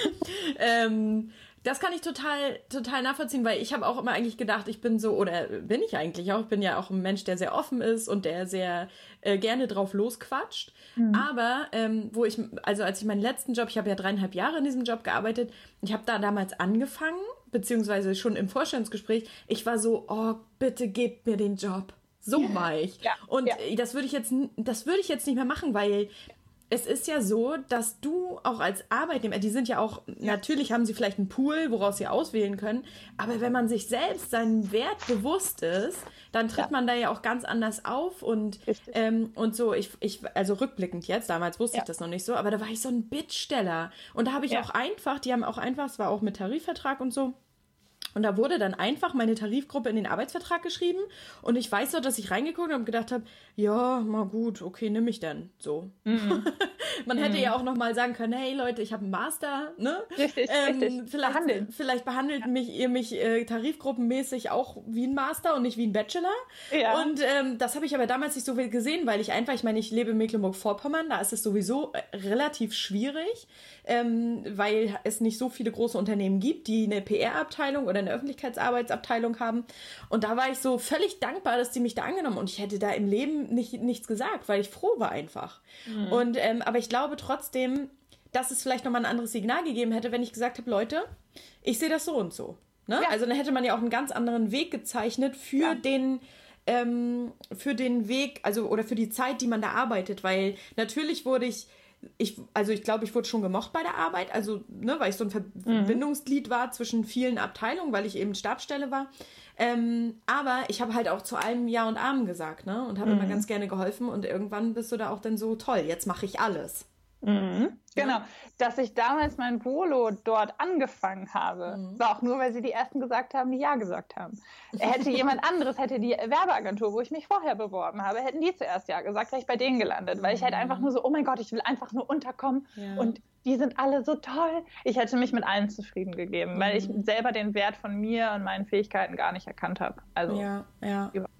ähm, das kann ich total, total nachvollziehen, weil ich habe auch immer eigentlich gedacht, ich bin so, oder bin ich eigentlich auch, ich bin ja auch ein Mensch, der sehr offen ist und der sehr äh, gerne drauf losquatscht. Mhm. Aber ähm, wo ich, also als ich meinen letzten Job, ich habe ja dreieinhalb Jahre in diesem Job gearbeitet, ich habe da damals angefangen beziehungsweise schon im Vorstellungsgespräch, ich war so, oh, bitte gebt mir den Job. So war ich. Ja, und ja. das würde ich jetzt, das würde ich jetzt nicht mehr machen, weil es ist ja so, dass du auch als Arbeitnehmer, die sind ja auch, ja. natürlich haben sie vielleicht einen Pool, woraus sie auswählen können, aber wenn man sich selbst seinen Wert bewusst ist, dann tritt ja. man da ja auch ganz anders auf und, ähm, und so, ich, ich, also rückblickend jetzt, damals wusste ja. ich das noch nicht so, aber da war ich so ein Bittsteller und da habe ich auch einfach, die haben auch einfach, es war auch mit Tarifvertrag und so, und da wurde dann einfach meine Tarifgruppe in den Arbeitsvertrag geschrieben. Und ich weiß noch, dass ich reingeguckt habe und gedacht habe, ja, mal gut, okay, nimm ich dann. So. Mhm. Man hätte mhm. ja auch noch mal sagen können, hey Leute, ich habe einen Master, ne? Richtig, ähm, richtig. Vielleicht, Behandeln. vielleicht behandelt ja. mich ihr mich äh, tarifgruppenmäßig auch wie ein Master und nicht wie ein Bachelor. Ja. Und ähm, das habe ich aber damals nicht so viel gesehen, weil ich einfach, ich meine, ich lebe in Mecklenburg-Vorpommern, da ist es sowieso äh, relativ schwierig, ähm, weil es nicht so viele große Unternehmen gibt, die eine PR-Abteilung oder eine Öffentlichkeitsarbeitsabteilung haben. Und da war ich so völlig dankbar, dass die mich da angenommen und ich hätte da im Leben nicht, nichts gesagt, weil ich froh war einfach. Mhm. Und ähm, aber ich glaube trotzdem, dass es vielleicht nochmal ein anderes Signal gegeben hätte, wenn ich gesagt habe, Leute, ich sehe das so und so. Ne? Ja. Also dann hätte man ja auch einen ganz anderen Weg gezeichnet für ja. den ähm, für den Weg, also oder für die Zeit, die man da arbeitet, weil natürlich wurde ich ich, also ich glaube, ich wurde schon gemocht bei der Arbeit, also, ne, weil ich so ein mhm. Verbindungsglied war zwischen vielen Abteilungen, weil ich eben Stabsstelle war. Ähm, aber ich habe halt auch zu allem Ja und Amen gesagt, ne? Und habe mhm. immer ganz gerne geholfen und irgendwann bist du da auch dann so toll, jetzt mache ich alles. Mhm. Genau, dass ich damals mein Volo dort angefangen habe, mhm. war auch nur, weil sie die ersten gesagt haben, die Ja gesagt haben. Hätte jemand anderes, hätte die Werbeagentur, wo ich mich vorher beworben habe, hätten die zuerst Ja gesagt, wäre ich bei denen gelandet, weil ich halt einfach mhm. nur so, oh mein Gott, ich will einfach nur unterkommen ja. und die sind alle so toll. Ich hätte mich mit allen zufrieden gegeben, weil ich mhm. selber den Wert von mir und meinen Fähigkeiten gar nicht erkannt habe. Also ja, ja. überhaupt.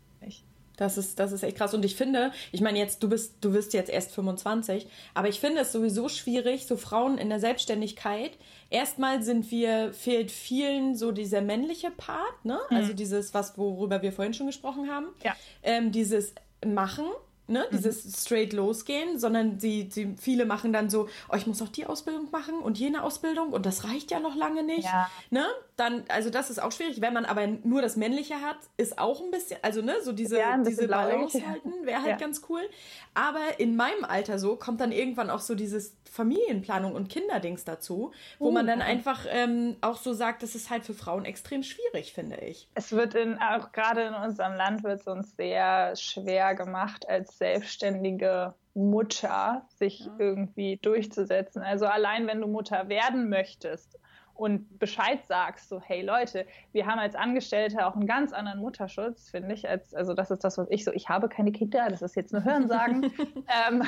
Das ist, das ist echt krass. Und ich finde, ich meine jetzt, du bist, du bist jetzt erst 25, aber ich finde es sowieso schwierig, so Frauen in der Selbstständigkeit. Erstmal sind wir, fehlt vielen so dieser männliche Part, ne? Mhm. Also dieses, was, worüber wir vorhin schon gesprochen haben. Ja. Ähm, dieses Machen, ne, mhm. dieses straight losgehen, sondern sie, sie, viele machen dann so, oh, ich muss noch die Ausbildung machen und jene Ausbildung und das reicht ja noch lange nicht. Ja. Ne? Dann, also das ist auch schwierig. Wenn man aber nur das Männliche hat, ist auch ein bisschen, also ne, so diese, ja, diese Balance halten, wäre halt ja. ganz cool. Aber in meinem Alter so kommt dann irgendwann auch so dieses Familienplanung und Kinderdings dazu, wo uh, man dann einfach ähm, auch so sagt, das ist halt für Frauen extrem schwierig, finde ich. Es wird in, auch gerade in unserem Land wird es uns sehr schwer gemacht, als selbstständige Mutter sich ja. irgendwie durchzusetzen. Also allein wenn du Mutter werden möchtest und Bescheid sagst, so, hey Leute, wir haben als Angestellte auch einen ganz anderen Mutterschutz, finde ich, als, also das ist das, was ich so, ich habe keine Kinder, das ist jetzt nur Hörensagen, ähm,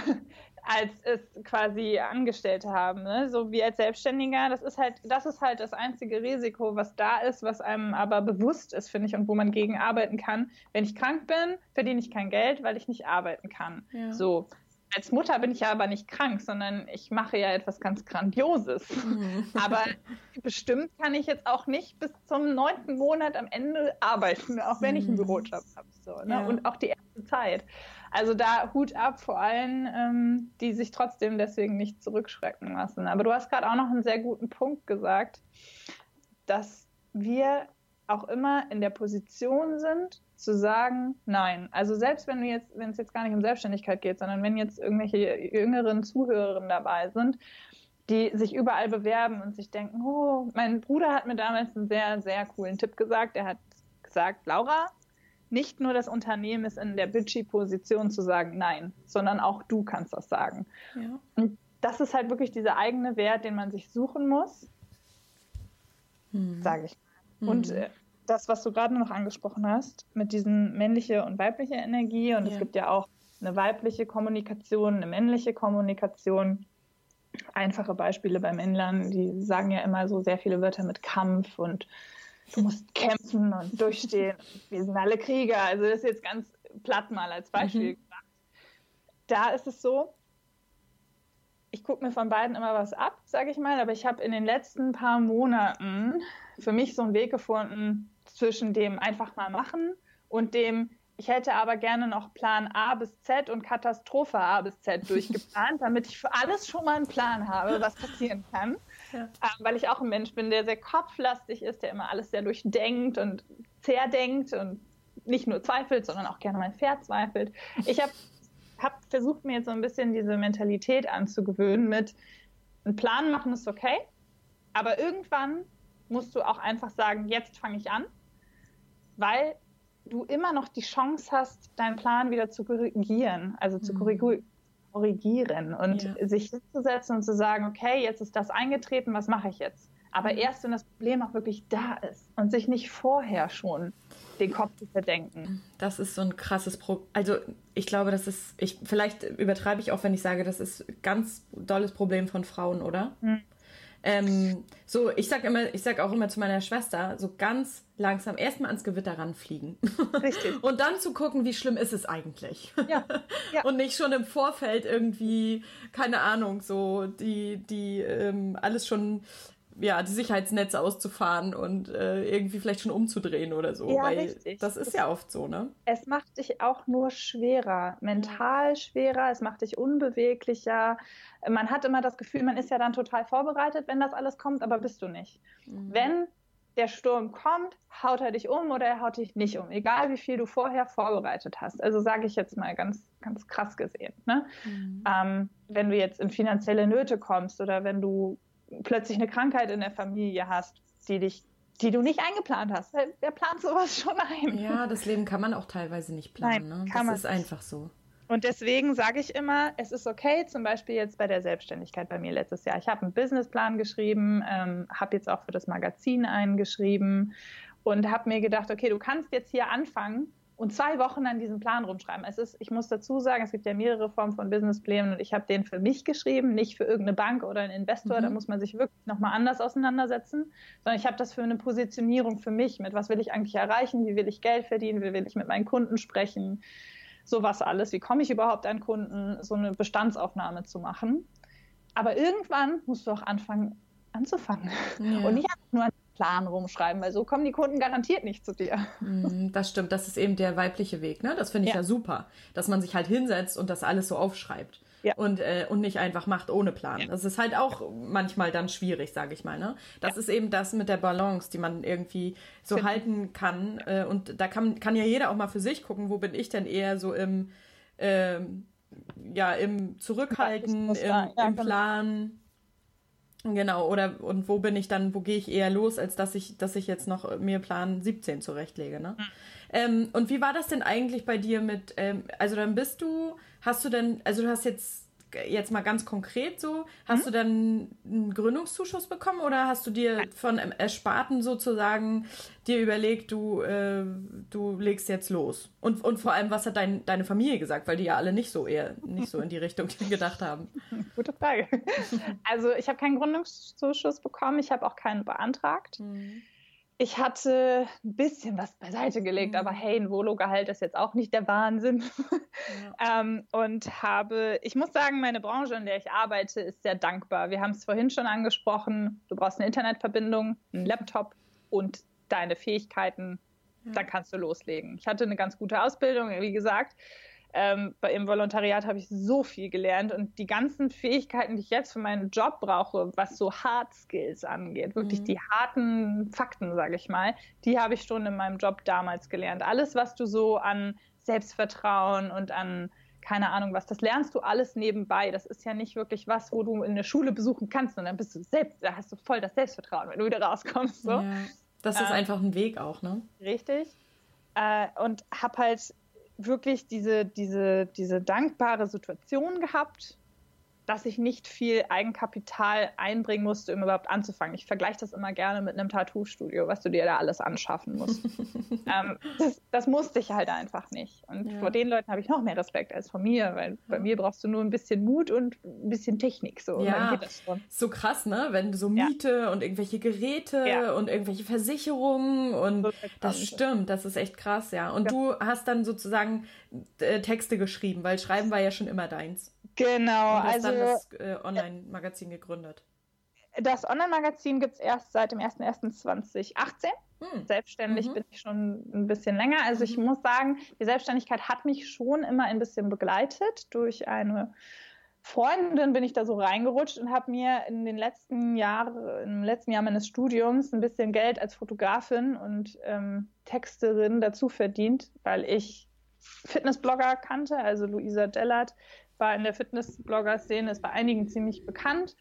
als es quasi Angestellte haben. Ne? So wie als Selbstständiger, das ist halt, das ist halt das einzige Risiko, was da ist, was einem aber bewusst ist, finde ich, und wo man gegen arbeiten kann. Wenn ich krank bin, verdiene ich kein Geld, weil ich nicht arbeiten kann. Ja. So. Als Mutter bin ich ja aber nicht krank, sondern ich mache ja etwas ganz Grandioses. Mhm. Aber bestimmt kann ich jetzt auch nicht bis zum neunten Monat am Ende arbeiten, auch wenn ich einen mhm. Bürojob habe. So, ne? ja. Und auch die erste Zeit. Also da Hut ab vor allen, ähm, die sich trotzdem deswegen nicht zurückschrecken lassen. Aber du hast gerade auch noch einen sehr guten Punkt gesagt, dass wir auch immer in der Position sind, zu sagen, nein. Also selbst wenn wir jetzt, wenn es jetzt gar nicht um Selbstständigkeit geht, sondern wenn jetzt irgendwelche jüngeren Zuhörerinnen dabei sind, die sich überall bewerben und sich denken, oh, mein Bruder hat mir damals einen sehr, sehr coolen Tipp gesagt. Er hat gesagt, Laura, nicht nur das Unternehmen ist in der Bitchy-Position zu sagen Nein, sondern auch du kannst das sagen. Ja. Und das ist halt wirklich dieser eigene Wert, den man sich suchen muss, hm. sage ich. Hm. Und äh, das, was du gerade noch angesprochen hast, mit diesen männliche und weibliche Energie, und ja. es gibt ja auch eine weibliche Kommunikation, eine männliche Kommunikation. Einfache Beispiele beim Männlern, die sagen ja immer so sehr viele Wörter mit Kampf und du musst kämpfen und durchstehen. Wir sind alle Krieger. Also das ist jetzt ganz platt mal als Beispiel mhm. gemacht. Da ist es so, ich gucke mir von beiden immer was ab, sage ich mal, aber ich habe in den letzten paar Monaten für mich so einen Weg gefunden zwischen dem einfach mal machen und dem ich hätte aber gerne noch Plan A bis Z und Katastrophe A bis Z durchgeplant, damit ich für alles schon mal einen Plan habe, was passieren kann. Ja. Ähm, weil ich auch ein Mensch bin, der sehr kopflastig ist, der immer alles sehr durchdenkt und zerdenkt und nicht nur zweifelt, sondern auch gerne mal verzweifelt. Ich habe hab versucht, mir jetzt so ein bisschen diese Mentalität anzugewöhnen mit, einen Plan machen ist okay, aber irgendwann musst du auch einfach sagen, jetzt fange ich an, weil du immer noch die Chance hast, deinen Plan wieder zu korrigieren, also zu mhm. korrigieren und ja. sich hinzusetzen und zu sagen, okay, jetzt ist das eingetreten, was mache ich jetzt? Aber mhm. erst, wenn das Problem auch wirklich da ist und sich nicht vorher schon den Kopf zu verdenken. Das ist so ein krasses Problem. Also ich glaube, das ist, ich, vielleicht übertreibe ich auch, wenn ich sage, das ist ein ganz dolles Problem von Frauen, oder? Hm. Ähm, so, ich sag immer, ich sag auch immer zu meiner Schwester, so ganz langsam erstmal ans Gewitter ranfliegen. Richtig. Und dann zu gucken, wie schlimm ist es eigentlich. Ja. ja. Und nicht schon im Vorfeld irgendwie, keine Ahnung, so die, die ähm, alles schon ja, die Sicherheitsnetze auszufahren und äh, irgendwie vielleicht schon umzudrehen oder so. Ja, weil richtig. das ist ja oft so, ne? Es macht dich auch nur schwerer, mental schwerer, es macht dich unbeweglicher. Man hat immer das Gefühl, man ist ja dann total vorbereitet, wenn das alles kommt, aber bist du nicht. Mhm. Wenn der Sturm kommt, haut er dich um oder er haut dich nicht um, egal wie viel du vorher vorbereitet hast. Also sage ich jetzt mal ganz, ganz krass gesehen. Ne? Mhm. Ähm, wenn du jetzt in finanzielle Nöte kommst oder wenn du plötzlich eine Krankheit in der Familie hast, die dich die du nicht eingeplant hast. Wer plant sowas schon ein? Ja, das Leben kann man auch teilweise nicht planen. Nein, ne? Kann das man ist einfach so. Und deswegen sage ich immer, es ist okay, zum Beispiel jetzt bei der Selbstständigkeit bei mir letztes Jahr. Ich habe einen Businessplan geschrieben, ähm, habe jetzt auch für das Magazin einen geschrieben und habe mir gedacht, okay, du kannst jetzt hier anfangen und zwei Wochen an diesem Plan rumschreiben. Es ist, ich muss dazu sagen, es gibt ja mehrere Formen von Businessplänen und ich habe den für mich geschrieben, nicht für irgendeine Bank oder einen Investor. Mhm. Da muss man sich wirklich nochmal anders auseinandersetzen, sondern ich habe das für eine Positionierung für mich. Mit was will ich eigentlich erreichen? Wie will ich Geld verdienen? Wie will ich mit meinen Kunden sprechen? Sowas alles. Wie komme ich überhaupt an Kunden? So eine Bestandsaufnahme zu machen. Aber irgendwann musst du auch anfangen, anzufangen. Ja. Und nicht nur an Plan rumschreiben, weil so kommen die Kunden garantiert nicht zu dir. Mm, das stimmt, das ist eben der weibliche Weg, ne? Das finde ich ja. ja. super, dass man sich halt hinsetzt und das alles so aufschreibt. Ja. Und, äh, und nicht einfach macht ohne Plan. Ja. Das ist halt auch manchmal dann schwierig, sage ich mal. Ne? Das ist eben das mit der Balance, die man irgendwie so Finden. halten kann. Äh, und da kann, kann ja jeder auch mal für sich gucken, wo bin ich denn eher so im, äh, ja, im Zurückhalten, im, im genau. Plan Genau, oder und wo bin ich dann, wo gehe ich eher los, als dass ich, dass ich jetzt noch mir Plan 17 zurechtlege, ne? Mhm. Ähm, und wie war das denn eigentlich bei dir mit, ähm, also dann bist du, hast du denn, also du hast jetzt jetzt mal ganz konkret so, hast mhm. du dann einen Gründungszuschuss bekommen oder hast du dir von Ersparten sozusagen dir überlegt, du, äh, du legst jetzt los? Und, und vor allem, was hat dein, deine Familie gesagt, weil die ja alle nicht so eher nicht so in die Richtung gedacht haben? Gute Frage. Also ich habe keinen Gründungszuschuss bekommen, ich habe auch keinen beantragt. Mhm ich hatte ein bisschen was beiseite gelegt, mhm. aber hey, ein Volo-Gehalt ist jetzt auch nicht der Wahnsinn. Ja. ähm, und habe, ich muss sagen, meine Branche, in der ich arbeite, ist sehr dankbar. Wir haben es vorhin schon angesprochen. Du brauchst eine Internetverbindung, einen Laptop und deine Fähigkeiten. Ja. Dann kannst du loslegen. Ich hatte eine ganz gute Ausbildung, wie gesagt. Ähm, bei, Im Volontariat habe ich so viel gelernt und die ganzen Fähigkeiten, die ich jetzt für meinen Job brauche, was so Hard Skills angeht, wirklich mhm. die harten Fakten, sage ich mal, die habe ich schon in meinem Job damals gelernt. Alles, was du so an Selbstvertrauen und an keine Ahnung was, das lernst du alles nebenbei. Das ist ja nicht wirklich was, wo du in eine Schule besuchen kannst und dann bist du selbst, da hast du voll das Selbstvertrauen, wenn du wieder rauskommst. So. Ja, das ist ähm, einfach ein Weg auch, ne? Richtig. Äh, und habe halt wirklich diese, diese, diese dankbare Situation gehabt, dass ich nicht viel Eigenkapital einbringen musste, um überhaupt anzufangen. Ich vergleiche das immer gerne mit einem Tattoo-Studio, was du dir da alles anschaffen musst. ähm, das, das, musste ich halt einfach nicht. Und ja. vor den Leuten habe ich noch mehr Respekt als vor mir, weil ja. bei mir brauchst du nur ein bisschen Mut und ein bisschen Technik. So, ja, so krass, ne? Wenn so Miete ja. und irgendwelche Geräte und irgendwelche Versicherungen und so das stimmt, das ist echt krass, ja. Und du hast dann sozusagen äh, Texte geschrieben, weil Schreiben war ja schon immer deins. Genau, also. Dann das äh, Online-Magazin gegründet. Das Online-Magazin gibt es erst seit dem 01.01.2018. Hm. Selbstständig mhm. bin ich schon ein bisschen länger. Also ich mhm. muss sagen, die Selbstständigkeit hat mich schon immer ein bisschen begleitet. Durch eine Freundin bin ich da so reingerutscht und habe mir in den letzten Jahren, im letzten Jahr meines Studiums ein bisschen Geld als Fotografin und ähm, Texterin dazu verdient, weil ich Fitnessblogger kannte, also Luisa Dellert war in der Fitnessblogger-Szene, ist bei einigen ziemlich bekannt.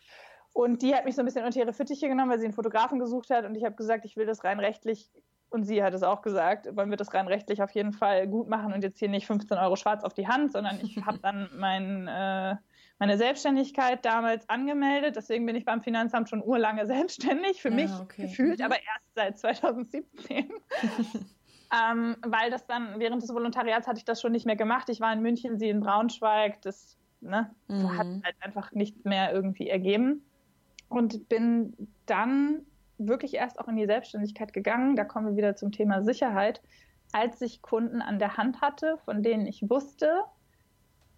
Und die hat mich so ein bisschen unter ihre Fittiche genommen, weil sie einen Fotografen gesucht hat. Und ich habe gesagt, ich will das rein rechtlich. Und sie hat es auch gesagt, wollen wir das rein rechtlich auf jeden Fall gut machen und jetzt hier nicht 15 Euro schwarz auf die Hand, sondern ich habe dann mein, äh, meine Selbstständigkeit damals angemeldet. Deswegen bin ich beim Finanzamt schon urlange selbstständig, für ja, mich okay. gefühlt, mhm. aber erst seit 2017. Ähm, weil das dann, während des Volontariats hatte ich das schon nicht mehr gemacht. Ich war in München, sie in Braunschweig. Das ne, mhm. hat halt einfach nicht mehr irgendwie ergeben. Und bin dann wirklich erst auch in die Selbstständigkeit gegangen. Da kommen wir wieder zum Thema Sicherheit. Als ich Kunden an der Hand hatte, von denen ich wusste,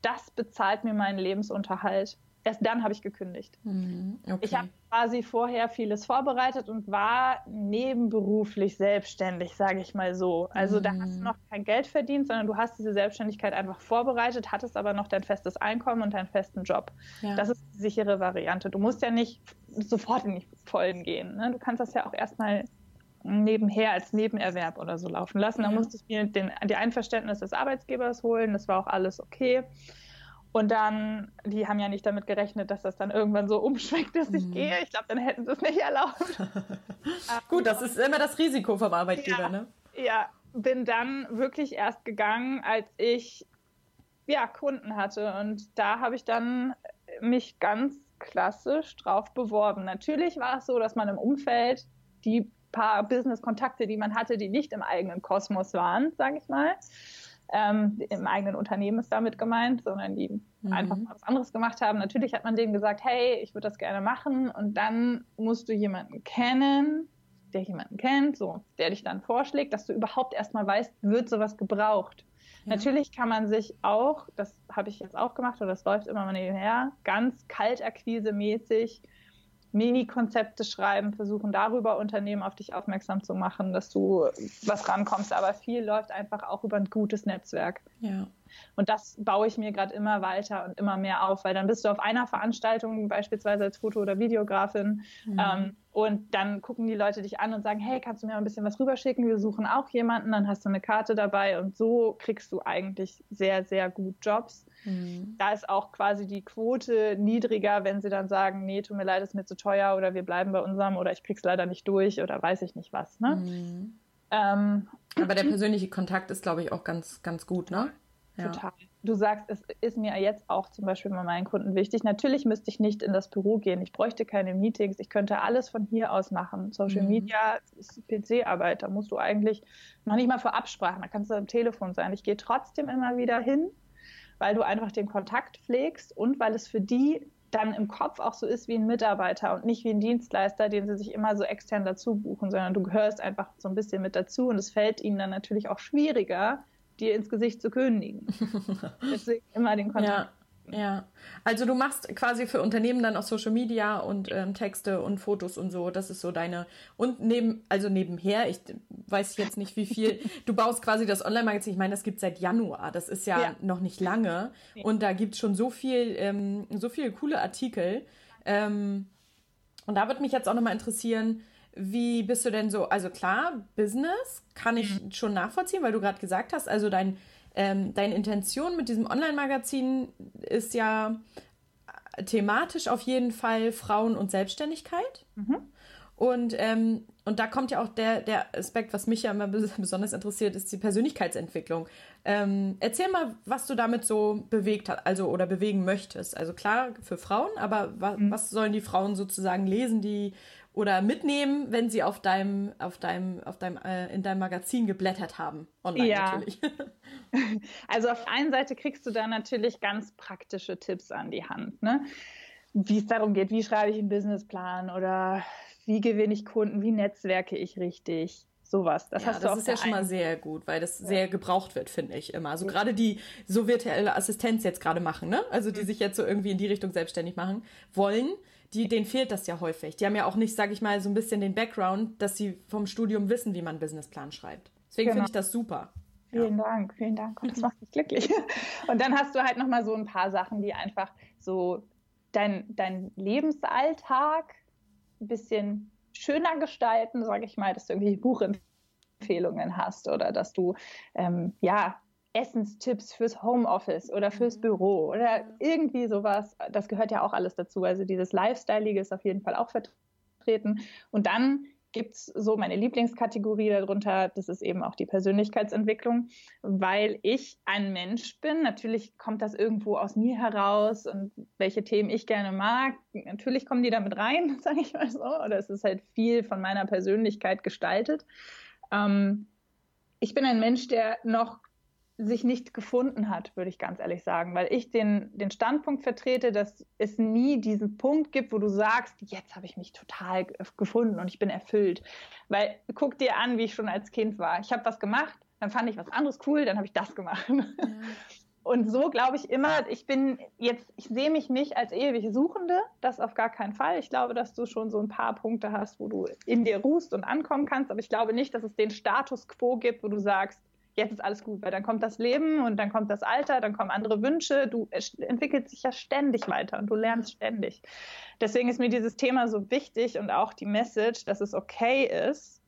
das bezahlt mir meinen Lebensunterhalt erst dann habe ich gekündigt. Mhm, okay. Ich habe quasi vorher vieles vorbereitet und war nebenberuflich selbstständig, sage ich mal so. Also da hast du mhm. noch kein Geld verdient, sondern du hast diese Selbstständigkeit einfach vorbereitet, hattest aber noch dein festes Einkommen und deinen festen Job. Ja. Das ist die sichere Variante. Du musst ja nicht sofort in die Vollen gehen. Ne? Du kannst das ja auch erstmal nebenher als Nebenerwerb oder so laufen lassen. Da musste ich mir den, die Einverständnis des Arbeitgebers holen. Das war auch alles okay. Und dann, die haben ja nicht damit gerechnet, dass das dann irgendwann so umschwenkt, dass ich mhm. gehe. Ich glaube, dann hätten sie es nicht erlaubt. Gut, das ist immer das Risiko vom Arbeitgeber, ja, ne? Ja, bin dann wirklich erst gegangen, als ich ja, Kunden hatte. Und da habe ich dann mich ganz klassisch drauf beworben. Natürlich war es so, dass man im Umfeld die paar Business-Kontakte, die man hatte, die nicht im eigenen Kosmos waren, sage ich mal, ähm, im eigenen Unternehmen ist damit gemeint, sondern die mhm. einfach mal was anderes gemacht haben. Natürlich hat man denen gesagt, hey, ich würde das gerne machen und dann musst du jemanden kennen, der jemanden kennt, so, der dich dann vorschlägt, dass du überhaupt erstmal weißt, wird sowas gebraucht. Ja. Natürlich kann man sich auch, das habe ich jetzt auch gemacht oder das läuft immer mal nebenher, ganz kaltakquise-mäßig Mini-Konzepte schreiben, versuchen darüber Unternehmen auf dich aufmerksam zu machen, dass du was rankommst. Aber viel läuft einfach auch über ein gutes Netzwerk. Ja. Und das baue ich mir gerade immer weiter und immer mehr auf, weil dann bist du auf einer Veranstaltung, beispielsweise als Foto- oder Videografin, mhm. ähm, und dann gucken die Leute dich an und sagen, hey, kannst du mir ein bisschen was rüberschicken? Wir suchen auch jemanden, dann hast du eine Karte dabei und so kriegst du eigentlich sehr, sehr gut Jobs. Mhm. Da ist auch quasi die Quote niedriger, wenn sie dann sagen, nee, tut mir leid, ist mir zu teuer oder wir bleiben bei unserem oder ich krieg's leider nicht durch oder weiß ich nicht was. Ne? Mhm. Ähm, Aber der persönliche Kontakt ist, glaube ich, auch ganz, ganz gut, ne? Total. Du sagst, es ist mir jetzt auch zum Beispiel bei meinen Kunden wichtig. Natürlich müsste ich nicht in das Büro gehen. Ich bräuchte keine Meetings. Ich könnte alles von hier aus machen. Social mhm. Media ist PC-Arbeit. Da musst du eigentlich noch nicht mal vor Absprachen. Da kannst du am Telefon sein. Ich gehe trotzdem immer wieder hin, weil du einfach den Kontakt pflegst und weil es für die dann im Kopf auch so ist wie ein Mitarbeiter und nicht wie ein Dienstleister, den sie sich immer so extern dazu buchen, sondern du gehörst einfach so ein bisschen mit dazu und es fällt ihnen dann natürlich auch schwieriger, dir ins Gesicht zu kündigen. Deswegen immer den Kontakt. Ja, ja. Also du machst quasi für Unternehmen dann auch Social Media und ähm, Texte und Fotos und so. Das ist so deine und neben also nebenher. Ich weiß jetzt nicht wie viel. Du baust quasi das Online-Magazin. Ich meine, das gibt seit Januar. Das ist ja, ja. noch nicht lange und da gibt es schon so viel ähm, so viele coole Artikel. Ähm, und da würde mich jetzt auch noch mal interessieren wie bist du denn so? Also klar, Business kann ich mhm. schon nachvollziehen, weil du gerade gesagt hast, also dein, ähm, deine Intention mit diesem Online-Magazin ist ja thematisch auf jeden Fall Frauen und Selbstständigkeit. Mhm. Und, ähm, und da kommt ja auch der, der Aspekt, was mich ja immer besonders interessiert, ist die Persönlichkeitsentwicklung. Ähm, erzähl mal, was du damit so bewegt hast, also oder bewegen möchtest. Also klar für Frauen, aber wa mhm. was sollen die Frauen sozusagen lesen, die oder mitnehmen, wenn sie auf deinem, auf deinem, auf deinem, äh, in deinem Magazin geblättert haben. Online ja. natürlich. Also auf der einen Seite kriegst du da natürlich ganz praktische Tipps an die Hand, ne? Wie es darum geht, wie schreibe ich einen Businessplan oder wie gewinne ich Kunden, wie netzwerke ich richtig. Sowas. Das, ja, hast du das ist ja schon mal sehr gut, weil das ja. sehr gebraucht wird, finde ich immer. Also gerade die so virtuelle Assistenz jetzt gerade machen, ne? Also die mhm. sich jetzt so irgendwie in die Richtung selbstständig machen wollen, die, denen fehlt das ja häufig. Die haben ja auch nicht, sage ich mal, so ein bisschen den Background, dass sie vom Studium wissen, wie man einen Businessplan schreibt. Deswegen genau. finde ich das super. Vielen ja. Dank, vielen Dank. Und das macht mich glücklich. Und dann hast du halt nochmal so ein paar Sachen, die einfach so dein, dein Lebensalltag ein bisschen schöner gestalten, sage ich mal, dass du irgendwie Buchempfehlungen hast oder dass du ähm, ja Essenstipps fürs Homeoffice oder fürs mhm. Büro oder irgendwie sowas. Das gehört ja auch alles dazu. Also dieses Lifestyleige ist auf jeden Fall auch vertreten. Und dann gibt es so meine Lieblingskategorie darunter, das ist eben auch die Persönlichkeitsentwicklung, weil ich ein Mensch bin. Natürlich kommt das irgendwo aus mir heraus und welche Themen ich gerne mag. Natürlich kommen die damit rein, sage ich mal so. Oder es ist halt viel von meiner Persönlichkeit gestaltet. Ähm, ich bin ein Mensch, der noch sich nicht gefunden hat, würde ich ganz ehrlich sagen, weil ich den, den Standpunkt vertrete, dass es nie diesen Punkt gibt, wo du sagst, jetzt habe ich mich total gefunden und ich bin erfüllt. Weil guck dir an, wie ich schon als Kind war. Ich habe was gemacht, dann fand ich was anderes cool, dann habe ich das gemacht. Ja. Und so glaube ich immer, ich bin jetzt, ich sehe mich nicht als ewig Suchende, das auf gar keinen Fall. Ich glaube, dass du schon so ein paar Punkte hast, wo du in dir ruhst und ankommen kannst, aber ich glaube nicht, dass es den Status quo gibt, wo du sagst, jetzt ist alles gut, weil dann kommt das Leben und dann kommt das Alter, dann kommen andere Wünsche. Du entwickelst dich ja ständig weiter und du lernst ständig. Deswegen ist mir dieses Thema so wichtig und auch die Message, dass es okay ist,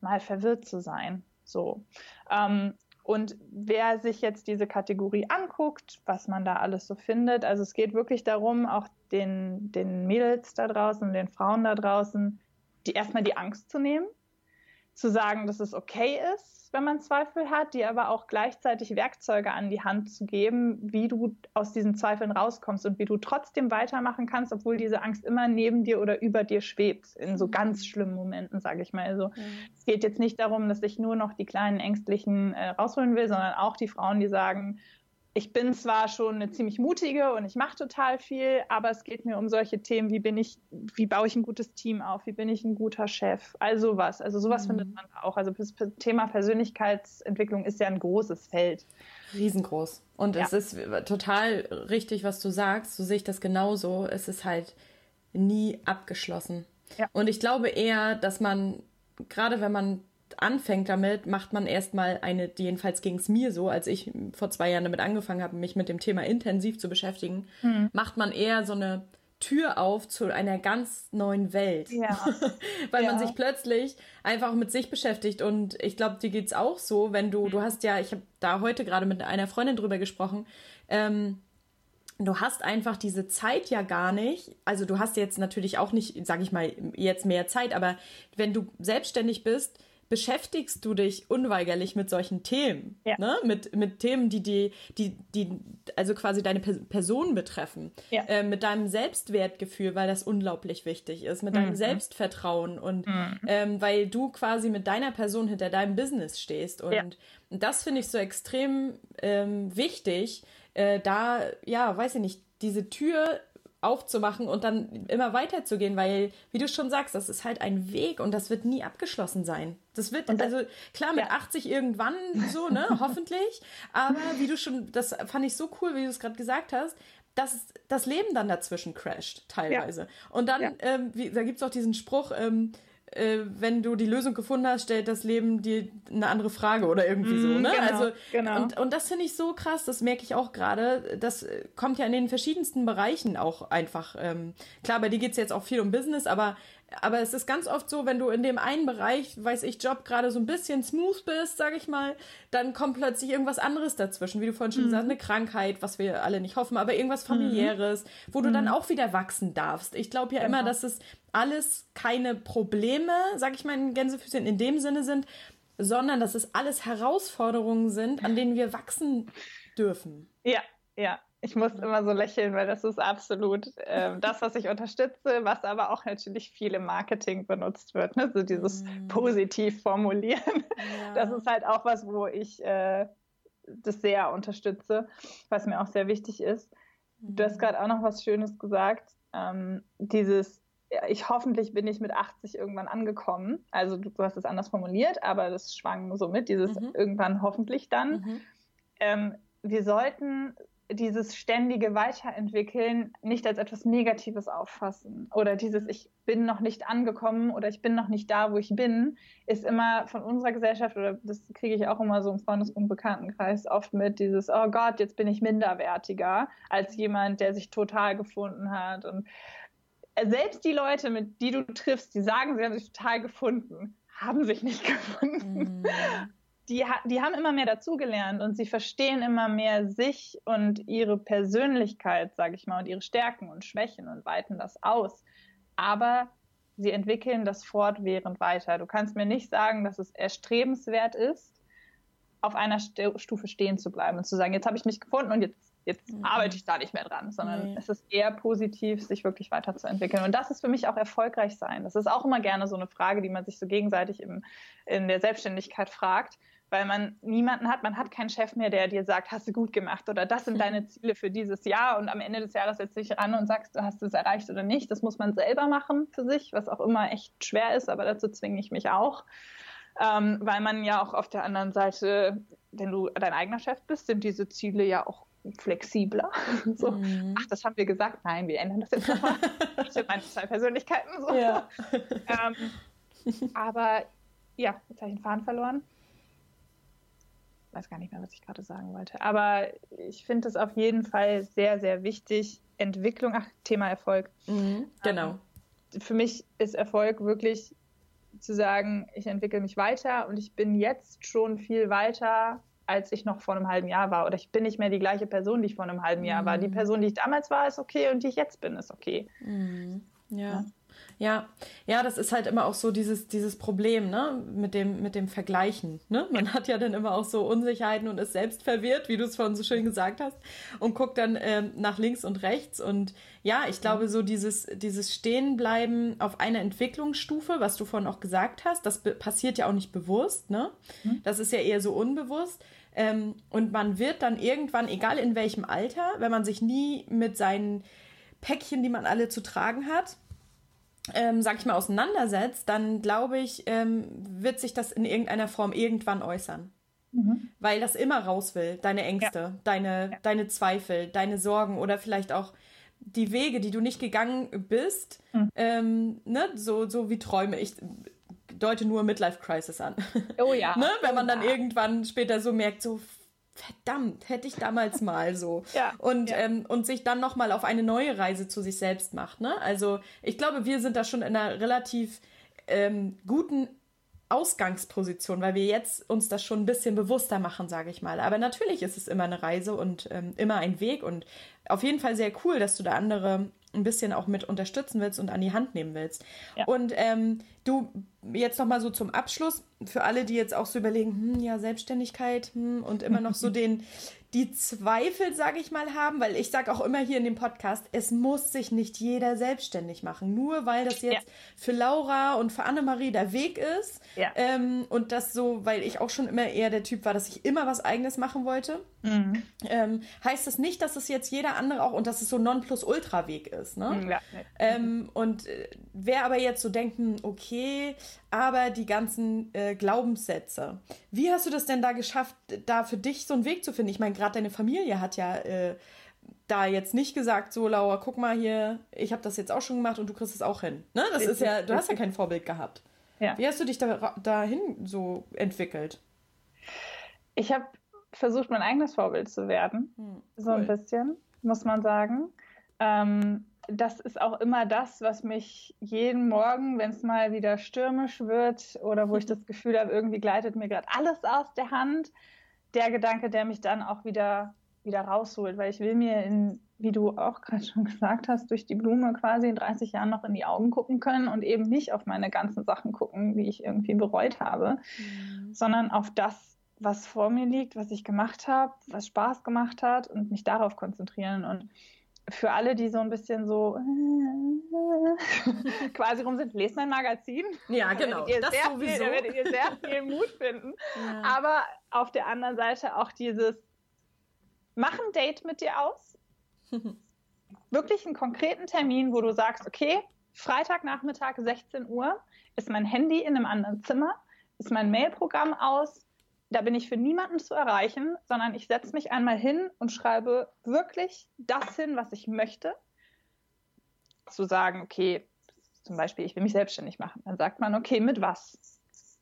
mal verwirrt zu sein. So. Ähm, und wer sich jetzt diese Kategorie anguckt, was man da alles so findet, also es geht wirklich darum, auch den, den Mädels da draußen, den Frauen da draußen, die erstmal die Angst zu nehmen, zu sagen, dass es okay ist, wenn man Zweifel hat, dir aber auch gleichzeitig Werkzeuge an die Hand zu geben, wie du aus diesen Zweifeln rauskommst und wie du trotzdem weitermachen kannst, obwohl diese Angst immer neben dir oder über dir schwebt, in so ganz mhm. schlimmen Momenten, sage ich mal. Also mhm. es geht jetzt nicht darum, dass ich nur noch die kleinen Ängstlichen äh, rausholen will, sondern auch die Frauen, die sagen, ich bin zwar schon eine ziemlich mutige und ich mache total viel, aber es geht mir um solche Themen, wie bin ich, wie baue ich ein gutes Team auf, wie bin ich ein guter Chef, also was. Also sowas mhm. findet man auch. Also das Thema Persönlichkeitsentwicklung ist ja ein großes Feld. Riesengroß. Und ja. es ist total richtig, was du sagst. So sehe ich das genauso. Es ist halt nie abgeschlossen. Ja. Und ich glaube eher, dass man, gerade wenn man anfängt damit, macht man erstmal eine, jedenfalls ging es mir so, als ich vor zwei Jahren damit angefangen habe, mich mit dem Thema intensiv zu beschäftigen, hm. macht man eher so eine Tür auf zu einer ganz neuen Welt. Ja. Weil ja. man sich plötzlich einfach mit sich beschäftigt. Und ich glaube, dir geht's auch so, wenn du, du hast ja, ich habe da heute gerade mit einer Freundin drüber gesprochen, ähm, du hast einfach diese Zeit ja gar nicht. Also du hast jetzt natürlich auch nicht, sag ich mal, jetzt mehr Zeit, aber wenn du selbstständig bist, beschäftigst du dich unweigerlich mit solchen Themen, ja. ne? mit, mit Themen, die, die, die, die also quasi deine Person betreffen, ja. äh, mit deinem Selbstwertgefühl, weil das unglaublich wichtig ist, mit deinem mhm. Selbstvertrauen und mhm. ähm, weil du quasi mit deiner Person hinter deinem Business stehst und ja. das finde ich so extrem ähm, wichtig, äh, da, ja, weiß ich nicht, diese Tür aufzumachen und dann immer weiterzugehen, weil, wie du schon sagst, das ist halt ein Weg und das wird nie abgeschlossen sein. Das wird, das, also klar, mit ja. 80 irgendwann so, ne, hoffentlich, aber wie du schon, das fand ich so cool, wie du es gerade gesagt hast, dass das Leben dann dazwischen crasht, teilweise. Ja. Und dann, ja. ähm, wie, da gibt's auch diesen Spruch, ähm, äh, wenn du die Lösung gefunden hast, stellt das Leben dir eine andere Frage oder irgendwie mm, so, ne? Genau, also genau. und, und das finde ich so krass, das merke ich auch gerade. Das kommt ja in den verschiedensten Bereichen auch einfach. Ähm, klar, bei dir geht's jetzt auch viel um Business, aber aber es ist ganz oft so, wenn du in dem einen Bereich, weiß ich, Job gerade so ein bisschen smooth bist, sag ich mal, dann kommt plötzlich irgendwas anderes dazwischen, wie du vorhin schon mhm. gesagt hast, eine Krankheit, was wir alle nicht hoffen, aber irgendwas mhm. familiäres, mhm. wo du mhm. dann auch wieder wachsen darfst. Ich glaube ja genau. immer, dass es alles keine Probleme, sag ich mal, in Gänsefüßchen in dem Sinne sind, sondern dass es alles Herausforderungen sind, an denen wir wachsen dürfen. Ja, ja, ich muss immer so lächeln, weil das ist absolut äh, das, was ich unterstütze, was aber auch natürlich viel im Marketing benutzt wird. Ne? So dieses mm. positiv formulieren. Ja. Das ist halt auch was, wo ich äh, das sehr unterstütze, was mir auch sehr wichtig ist. Du hast mm. gerade auch noch was Schönes gesagt. Ähm, dieses, ich hoffentlich bin ich mit 80 irgendwann angekommen. Also du, du hast es anders formuliert, aber das schwang so mit, dieses mhm. irgendwann hoffentlich dann. Mhm. Ähm, wir sollten dieses ständige Weiterentwickeln nicht als etwas Negatives auffassen. Oder dieses ich bin noch nicht angekommen oder ich bin noch nicht da, wo ich bin, ist immer von unserer Gesellschaft oder das kriege ich auch immer so im Freundes- und Bekanntenkreis oft mit dieses oh Gott, jetzt bin ich minderwertiger als jemand, der sich total gefunden hat. Und selbst die Leute, mit die du triffst, die sagen, sie haben sich total gefunden, haben sich nicht gefunden. Mm die, die haben immer mehr dazugelernt und sie verstehen immer mehr sich und ihre Persönlichkeit, sage ich mal, und ihre Stärken und Schwächen und weiten das aus. Aber sie entwickeln das fortwährend weiter. Du kannst mir nicht sagen, dass es erstrebenswert ist, auf einer Stufe stehen zu bleiben und zu sagen, jetzt habe ich mich gefunden und jetzt, jetzt mhm. arbeite ich da nicht mehr dran, sondern nee. es ist eher positiv, sich wirklich weiterzuentwickeln. Und das ist für mich auch erfolgreich sein. Das ist auch immer gerne so eine Frage, die man sich so gegenseitig im, in der Selbstständigkeit fragt weil man niemanden hat, man hat keinen Chef mehr, der dir sagt, hast du gut gemacht oder das sind deine Ziele für dieses Jahr und am Ende des Jahres setzt dich ran und sagst, du hast es erreicht oder nicht. Das muss man selber machen für sich, was auch immer echt schwer ist, aber dazu zwinge ich mich auch, ähm, weil man ja auch auf der anderen Seite, wenn du dein eigener Chef bist, sind diese Ziele ja auch flexibler. So, mhm. ach, das haben wir gesagt. Nein, wir ändern das jetzt nochmal. ich habe meine zwei Persönlichkeiten. So. Ja. ähm, aber ja, jetzt habe ich den Faden verloren. Weiß gar nicht mehr, was ich gerade sagen wollte. Aber ich finde es auf jeden Fall sehr, sehr wichtig. Entwicklung, ach, Thema Erfolg. Mhm, genau. Ähm, für mich ist Erfolg wirklich zu sagen, ich entwickle mich weiter und ich bin jetzt schon viel weiter, als ich noch vor einem halben Jahr war. Oder ich bin nicht mehr die gleiche Person, die ich vor einem halben Jahr mhm. war. Die mhm. Person, die ich damals war, ist okay und die ich jetzt bin, ist okay. Mhm. Ja. ja. Ja, ja, das ist halt immer auch so dieses, dieses Problem, ne, mit dem, mit dem Vergleichen, ne? Man hat ja dann immer auch so Unsicherheiten und ist selbst verwirrt, wie du es vorhin so schön gesagt hast, und guckt dann ähm, nach links und rechts. Und ja, ich glaube, so dieses, dieses Stehenbleiben auf einer Entwicklungsstufe, was du vorhin auch gesagt hast, das passiert ja auch nicht bewusst, ne? Mhm. Das ist ja eher so unbewusst. Ähm, und man wird dann irgendwann, egal in welchem Alter, wenn man sich nie mit seinen Päckchen, die man alle zu tragen hat, ähm, sag ich mal, auseinandersetzt, dann glaube ich, ähm, wird sich das in irgendeiner Form irgendwann äußern. Mhm. Weil das immer raus will, deine Ängste, ja. Deine, ja. deine Zweifel, deine Sorgen oder vielleicht auch die Wege, die du nicht gegangen bist, mhm. ähm, ne? so, so wie Träume. Ich deute nur Midlife Crisis an. Oh ja. ne? Wenn man dann irgendwann später so merkt, so verdammt, hätte ich damals mal so. ja, und, ja. Ähm, und sich dann nochmal auf eine neue Reise zu sich selbst macht. Ne? Also ich glaube, wir sind da schon in einer relativ ähm, guten Ausgangsposition, weil wir jetzt uns das schon ein bisschen bewusster machen, sage ich mal. Aber natürlich ist es immer eine Reise und ähm, immer ein Weg und auf jeden Fall sehr cool, dass du da andere ein bisschen auch mit unterstützen willst und an die Hand nehmen willst. Ja. Und ähm, du jetzt noch mal so zum Abschluss für alle, die jetzt auch so überlegen, hm, ja Selbstständigkeit hm, und immer noch so den die Zweifel, sage ich mal, haben, weil ich sage auch immer hier in dem Podcast, es muss sich nicht jeder selbstständig machen. Nur weil das jetzt ja. für Laura und für Annemarie der Weg ist ja. ähm, und das so, weil ich auch schon immer eher der Typ war, dass ich immer was Eigenes machen wollte, mhm. ähm, heißt das nicht, dass es jetzt jeder andere auch und dass es so Non-Plus-Ultra-Weg ist. Ne? Ja. Ähm, und äh, wer aber jetzt so denken, okay, aber die ganzen äh, Glaubenssätze. Wie hast du das denn da geschafft, da für dich so einen Weg zu finden? Ich meine, gerade deine Familie hat ja äh, da jetzt nicht gesagt, so Laura, guck mal hier, ich habe das jetzt auch schon gemacht und du kriegst es auch hin. Ne? Das ist ja, du hast ja kein Vorbild gehabt. Ja. Wie hast du dich da, dahin so entwickelt? Ich habe versucht, mein eigenes Vorbild zu werden. Hm, so ein bisschen, muss man sagen. Ähm, das ist auch immer das, was mich jeden Morgen, wenn es mal wieder stürmisch wird oder wo ich das Gefühl habe, irgendwie gleitet mir gerade alles aus der Hand, der Gedanke, der mich dann auch wieder, wieder rausholt, weil ich will mir in, wie du auch gerade schon gesagt hast, durch die Blume quasi in 30 Jahren noch in die Augen gucken können und eben nicht auf meine ganzen Sachen gucken, die ich irgendwie bereut habe, mhm. sondern auf das, was vor mir liegt, was ich gemacht habe, was Spaß gemacht hat und mich darauf konzentrieren und für alle, die so ein bisschen so quasi rum sind, lest mein Magazin. Ja, genau. das sowieso. Viel, da werdet ihr sehr viel Mut finden. Ja. Aber auf der anderen Seite auch dieses, mach ein Date mit dir aus. Wirklich einen konkreten Termin, wo du sagst, okay, Freitagnachmittag 16 Uhr ist mein Handy in einem anderen Zimmer, ist mein Mailprogramm aus, da bin ich für niemanden zu erreichen, sondern ich setze mich einmal hin und schreibe wirklich das hin, was ich möchte. Zu sagen, okay, zum Beispiel, ich will mich selbstständig machen. Dann sagt man, okay, mit was?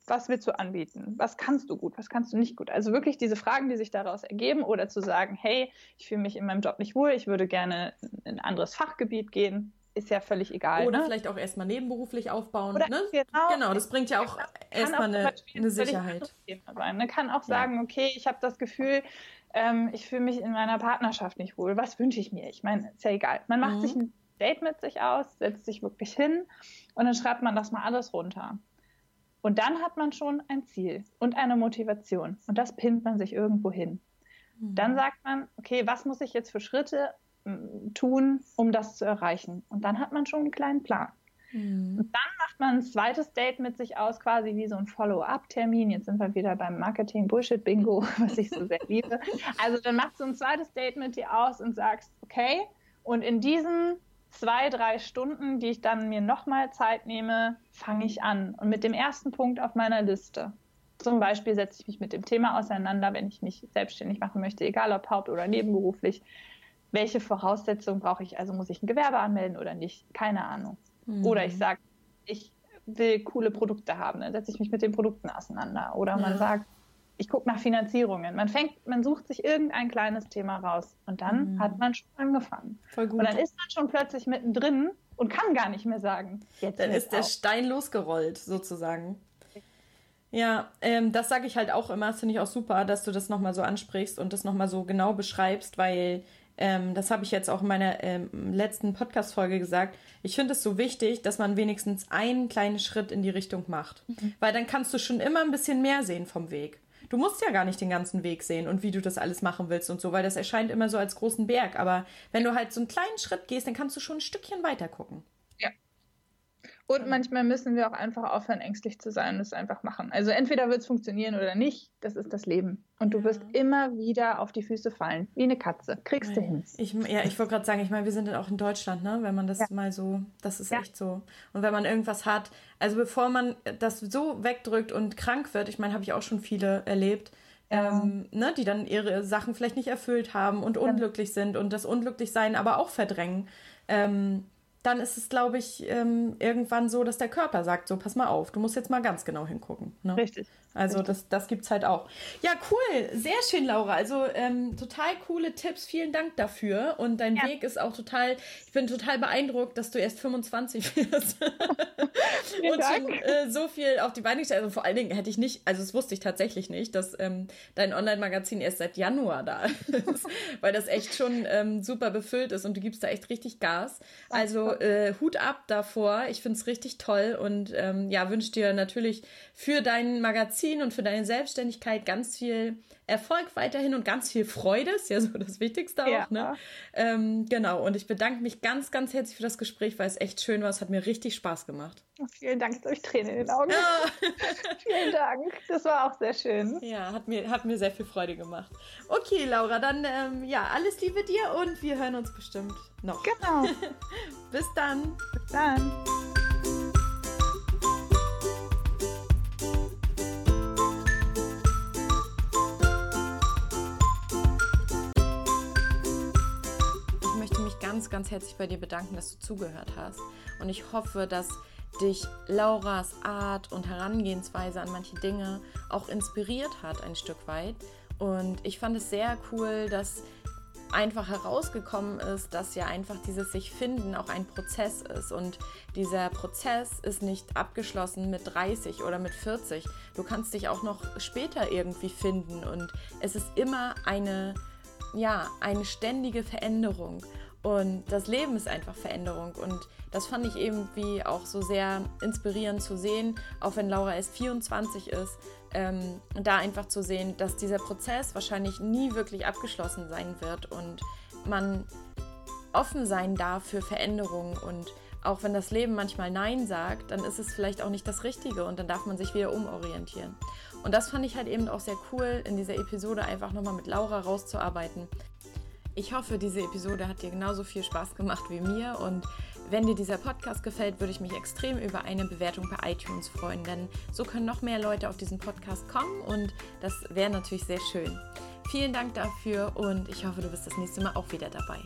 Was willst du anbieten? Was kannst du gut? Was kannst du nicht gut? Also wirklich diese Fragen, die sich daraus ergeben oder zu sagen, hey, ich fühle mich in meinem Job nicht wohl, ich würde gerne in ein anderes Fachgebiet gehen ist ja völlig egal. Oder ne? vielleicht auch erstmal nebenberuflich aufbauen. Oder ne? genau, genau, das bringt ja auch erstmal eine, eine Sicherheit. Sein. Ne? Kann auch sagen, ja. okay, ich habe das Gefühl, ähm, ich fühle mich in meiner Partnerschaft nicht wohl. Was wünsche ich mir? Ich meine, ist ja egal. Man macht mhm. sich ein Date mit sich aus, setzt sich wirklich hin und dann schreibt man das mal alles runter. Und dann hat man schon ein Ziel und eine Motivation. Und das pinnt man sich irgendwo hin. Mhm. Dann sagt man, okay, was muss ich jetzt für Schritte tun, um das zu erreichen. Und dann hat man schon einen kleinen Plan. Mhm. Und dann macht man ein zweites Date mit sich aus, quasi wie so ein Follow-up-Termin. Jetzt sind wir wieder beim Marketing-Bullshit-Bingo, was ich so sehr liebe. Also dann machst du ein zweites Date mit dir aus und sagst, okay, und in diesen zwei, drei Stunden, die ich dann mir nochmal Zeit nehme, fange ich an. Und mit dem ersten Punkt auf meiner Liste. Zum Beispiel setze ich mich mit dem Thema auseinander, wenn ich mich selbstständig machen möchte, egal ob haupt- oder nebenberuflich. Welche Voraussetzungen brauche ich? Also muss ich ein Gewerbe anmelden oder nicht? Keine Ahnung. Mhm. Oder ich sage, ich will coole Produkte haben, dann setze ich mich mit den Produkten auseinander. Oder man ja. sagt, ich gucke nach Finanzierungen. Man fängt, man sucht sich irgendein kleines Thema raus und dann mhm. hat man schon angefangen. Voll gut. Und dann ist man schon plötzlich mittendrin und kann gar nicht mehr sagen. Jetzt dann ist der auf. Stein losgerollt, sozusagen. Ja, ähm, das sage ich halt auch immer, das finde ich auch super, dass du das nochmal so ansprichst und das nochmal so genau beschreibst, weil ähm, das habe ich jetzt auch in meiner ähm, letzten Podcast-Folge gesagt. Ich finde es so wichtig, dass man wenigstens einen kleinen Schritt in die Richtung macht. Mhm. Weil dann kannst du schon immer ein bisschen mehr sehen vom Weg. Du musst ja gar nicht den ganzen Weg sehen und wie du das alles machen willst und so, weil das erscheint immer so als großen Berg. Aber wenn du halt so einen kleinen Schritt gehst, dann kannst du schon ein Stückchen weiter gucken. Und manchmal müssen wir auch einfach aufhören, ängstlich zu sein und es einfach machen. Also entweder wird es funktionieren oder nicht. Das ist das Leben. Und du wirst immer wieder auf die Füße fallen, wie eine Katze. Kriegst du hin. Ich, ja, ich wollte gerade sagen, ich meine, wir sind auch in Deutschland, ne? Wenn man das ja. mal so, das ist ja. echt so. Und wenn man irgendwas hat, also bevor man das so wegdrückt und krank wird, ich meine, habe ich auch schon viele erlebt, ähm, ne, die dann ihre Sachen vielleicht nicht erfüllt haben und unglücklich sind und das Unglücklichsein aber auch verdrängen. Ähm, dann ist es, glaube ich, ähm, irgendwann so, dass der Körper sagt, so, pass mal auf, du musst jetzt mal ganz genau hingucken. Ne? Richtig. Also das, das gibt es halt auch. Ja, cool. Sehr schön, Laura. Also ähm, total coole Tipps. Vielen Dank dafür. Und dein ja. Weg ist auch total, ich bin total beeindruckt, dass du erst 25 wirst. und Dank. schon äh, so viel auf die Beine gestellt. Also vor allen Dingen hätte ich nicht, also das wusste ich tatsächlich nicht, dass ähm, dein Online-Magazin erst seit Januar da ist. weil das echt schon ähm, super befüllt ist und du gibst da echt richtig Gas. Also äh, Hut ab davor. Ich finde es richtig toll und ähm, ja, wünsche dir natürlich für dein Magazin und für deine Selbstständigkeit ganz viel Erfolg weiterhin und ganz viel Freude. Ist ja so das Wichtigste auch. Ja. Ne? Ähm, genau. Und ich bedanke mich ganz, ganz herzlich für das Gespräch, weil es echt schön war. Es hat mir richtig Spaß gemacht. Vielen Dank. Jetzt habe ich Tränen in den Augen. Ja. Vielen Dank. Das war auch sehr schön. Ja, hat mir, hat mir sehr viel Freude gemacht. Okay, Laura, dann ähm, ja, alles Liebe dir und wir hören uns bestimmt noch. Genau. Bis dann. Bis dann. Ganz herzlich bei dir bedanken, dass du zugehört hast. Und ich hoffe, dass dich Lauras Art und Herangehensweise an manche Dinge auch inspiriert hat, ein Stück weit. Und ich fand es sehr cool, dass einfach herausgekommen ist, dass ja einfach dieses sich finden auch ein Prozess ist und dieser Prozess ist nicht abgeschlossen mit 30 oder mit 40. Du kannst dich auch noch später irgendwie finden und es ist immer eine ja, eine ständige Veränderung und das Leben ist einfach Veränderung. Und das fand ich irgendwie auch so sehr inspirierend zu sehen, auch wenn Laura erst 24 ist, ähm, da einfach zu sehen, dass dieser Prozess wahrscheinlich nie wirklich abgeschlossen sein wird und man offen sein darf für Veränderungen und auch wenn das Leben manchmal Nein sagt, dann ist es vielleicht auch nicht das Richtige und dann darf man sich wieder umorientieren. Und das fand ich halt eben auch sehr cool, in dieser Episode einfach nochmal mit Laura rauszuarbeiten, ich hoffe, diese Episode hat dir genauso viel Spaß gemacht wie mir und wenn dir dieser Podcast gefällt, würde ich mich extrem über eine Bewertung bei iTunes freuen, denn so können noch mehr Leute auf diesen Podcast kommen und das wäre natürlich sehr schön. Vielen Dank dafür und ich hoffe, du bist das nächste Mal auch wieder dabei.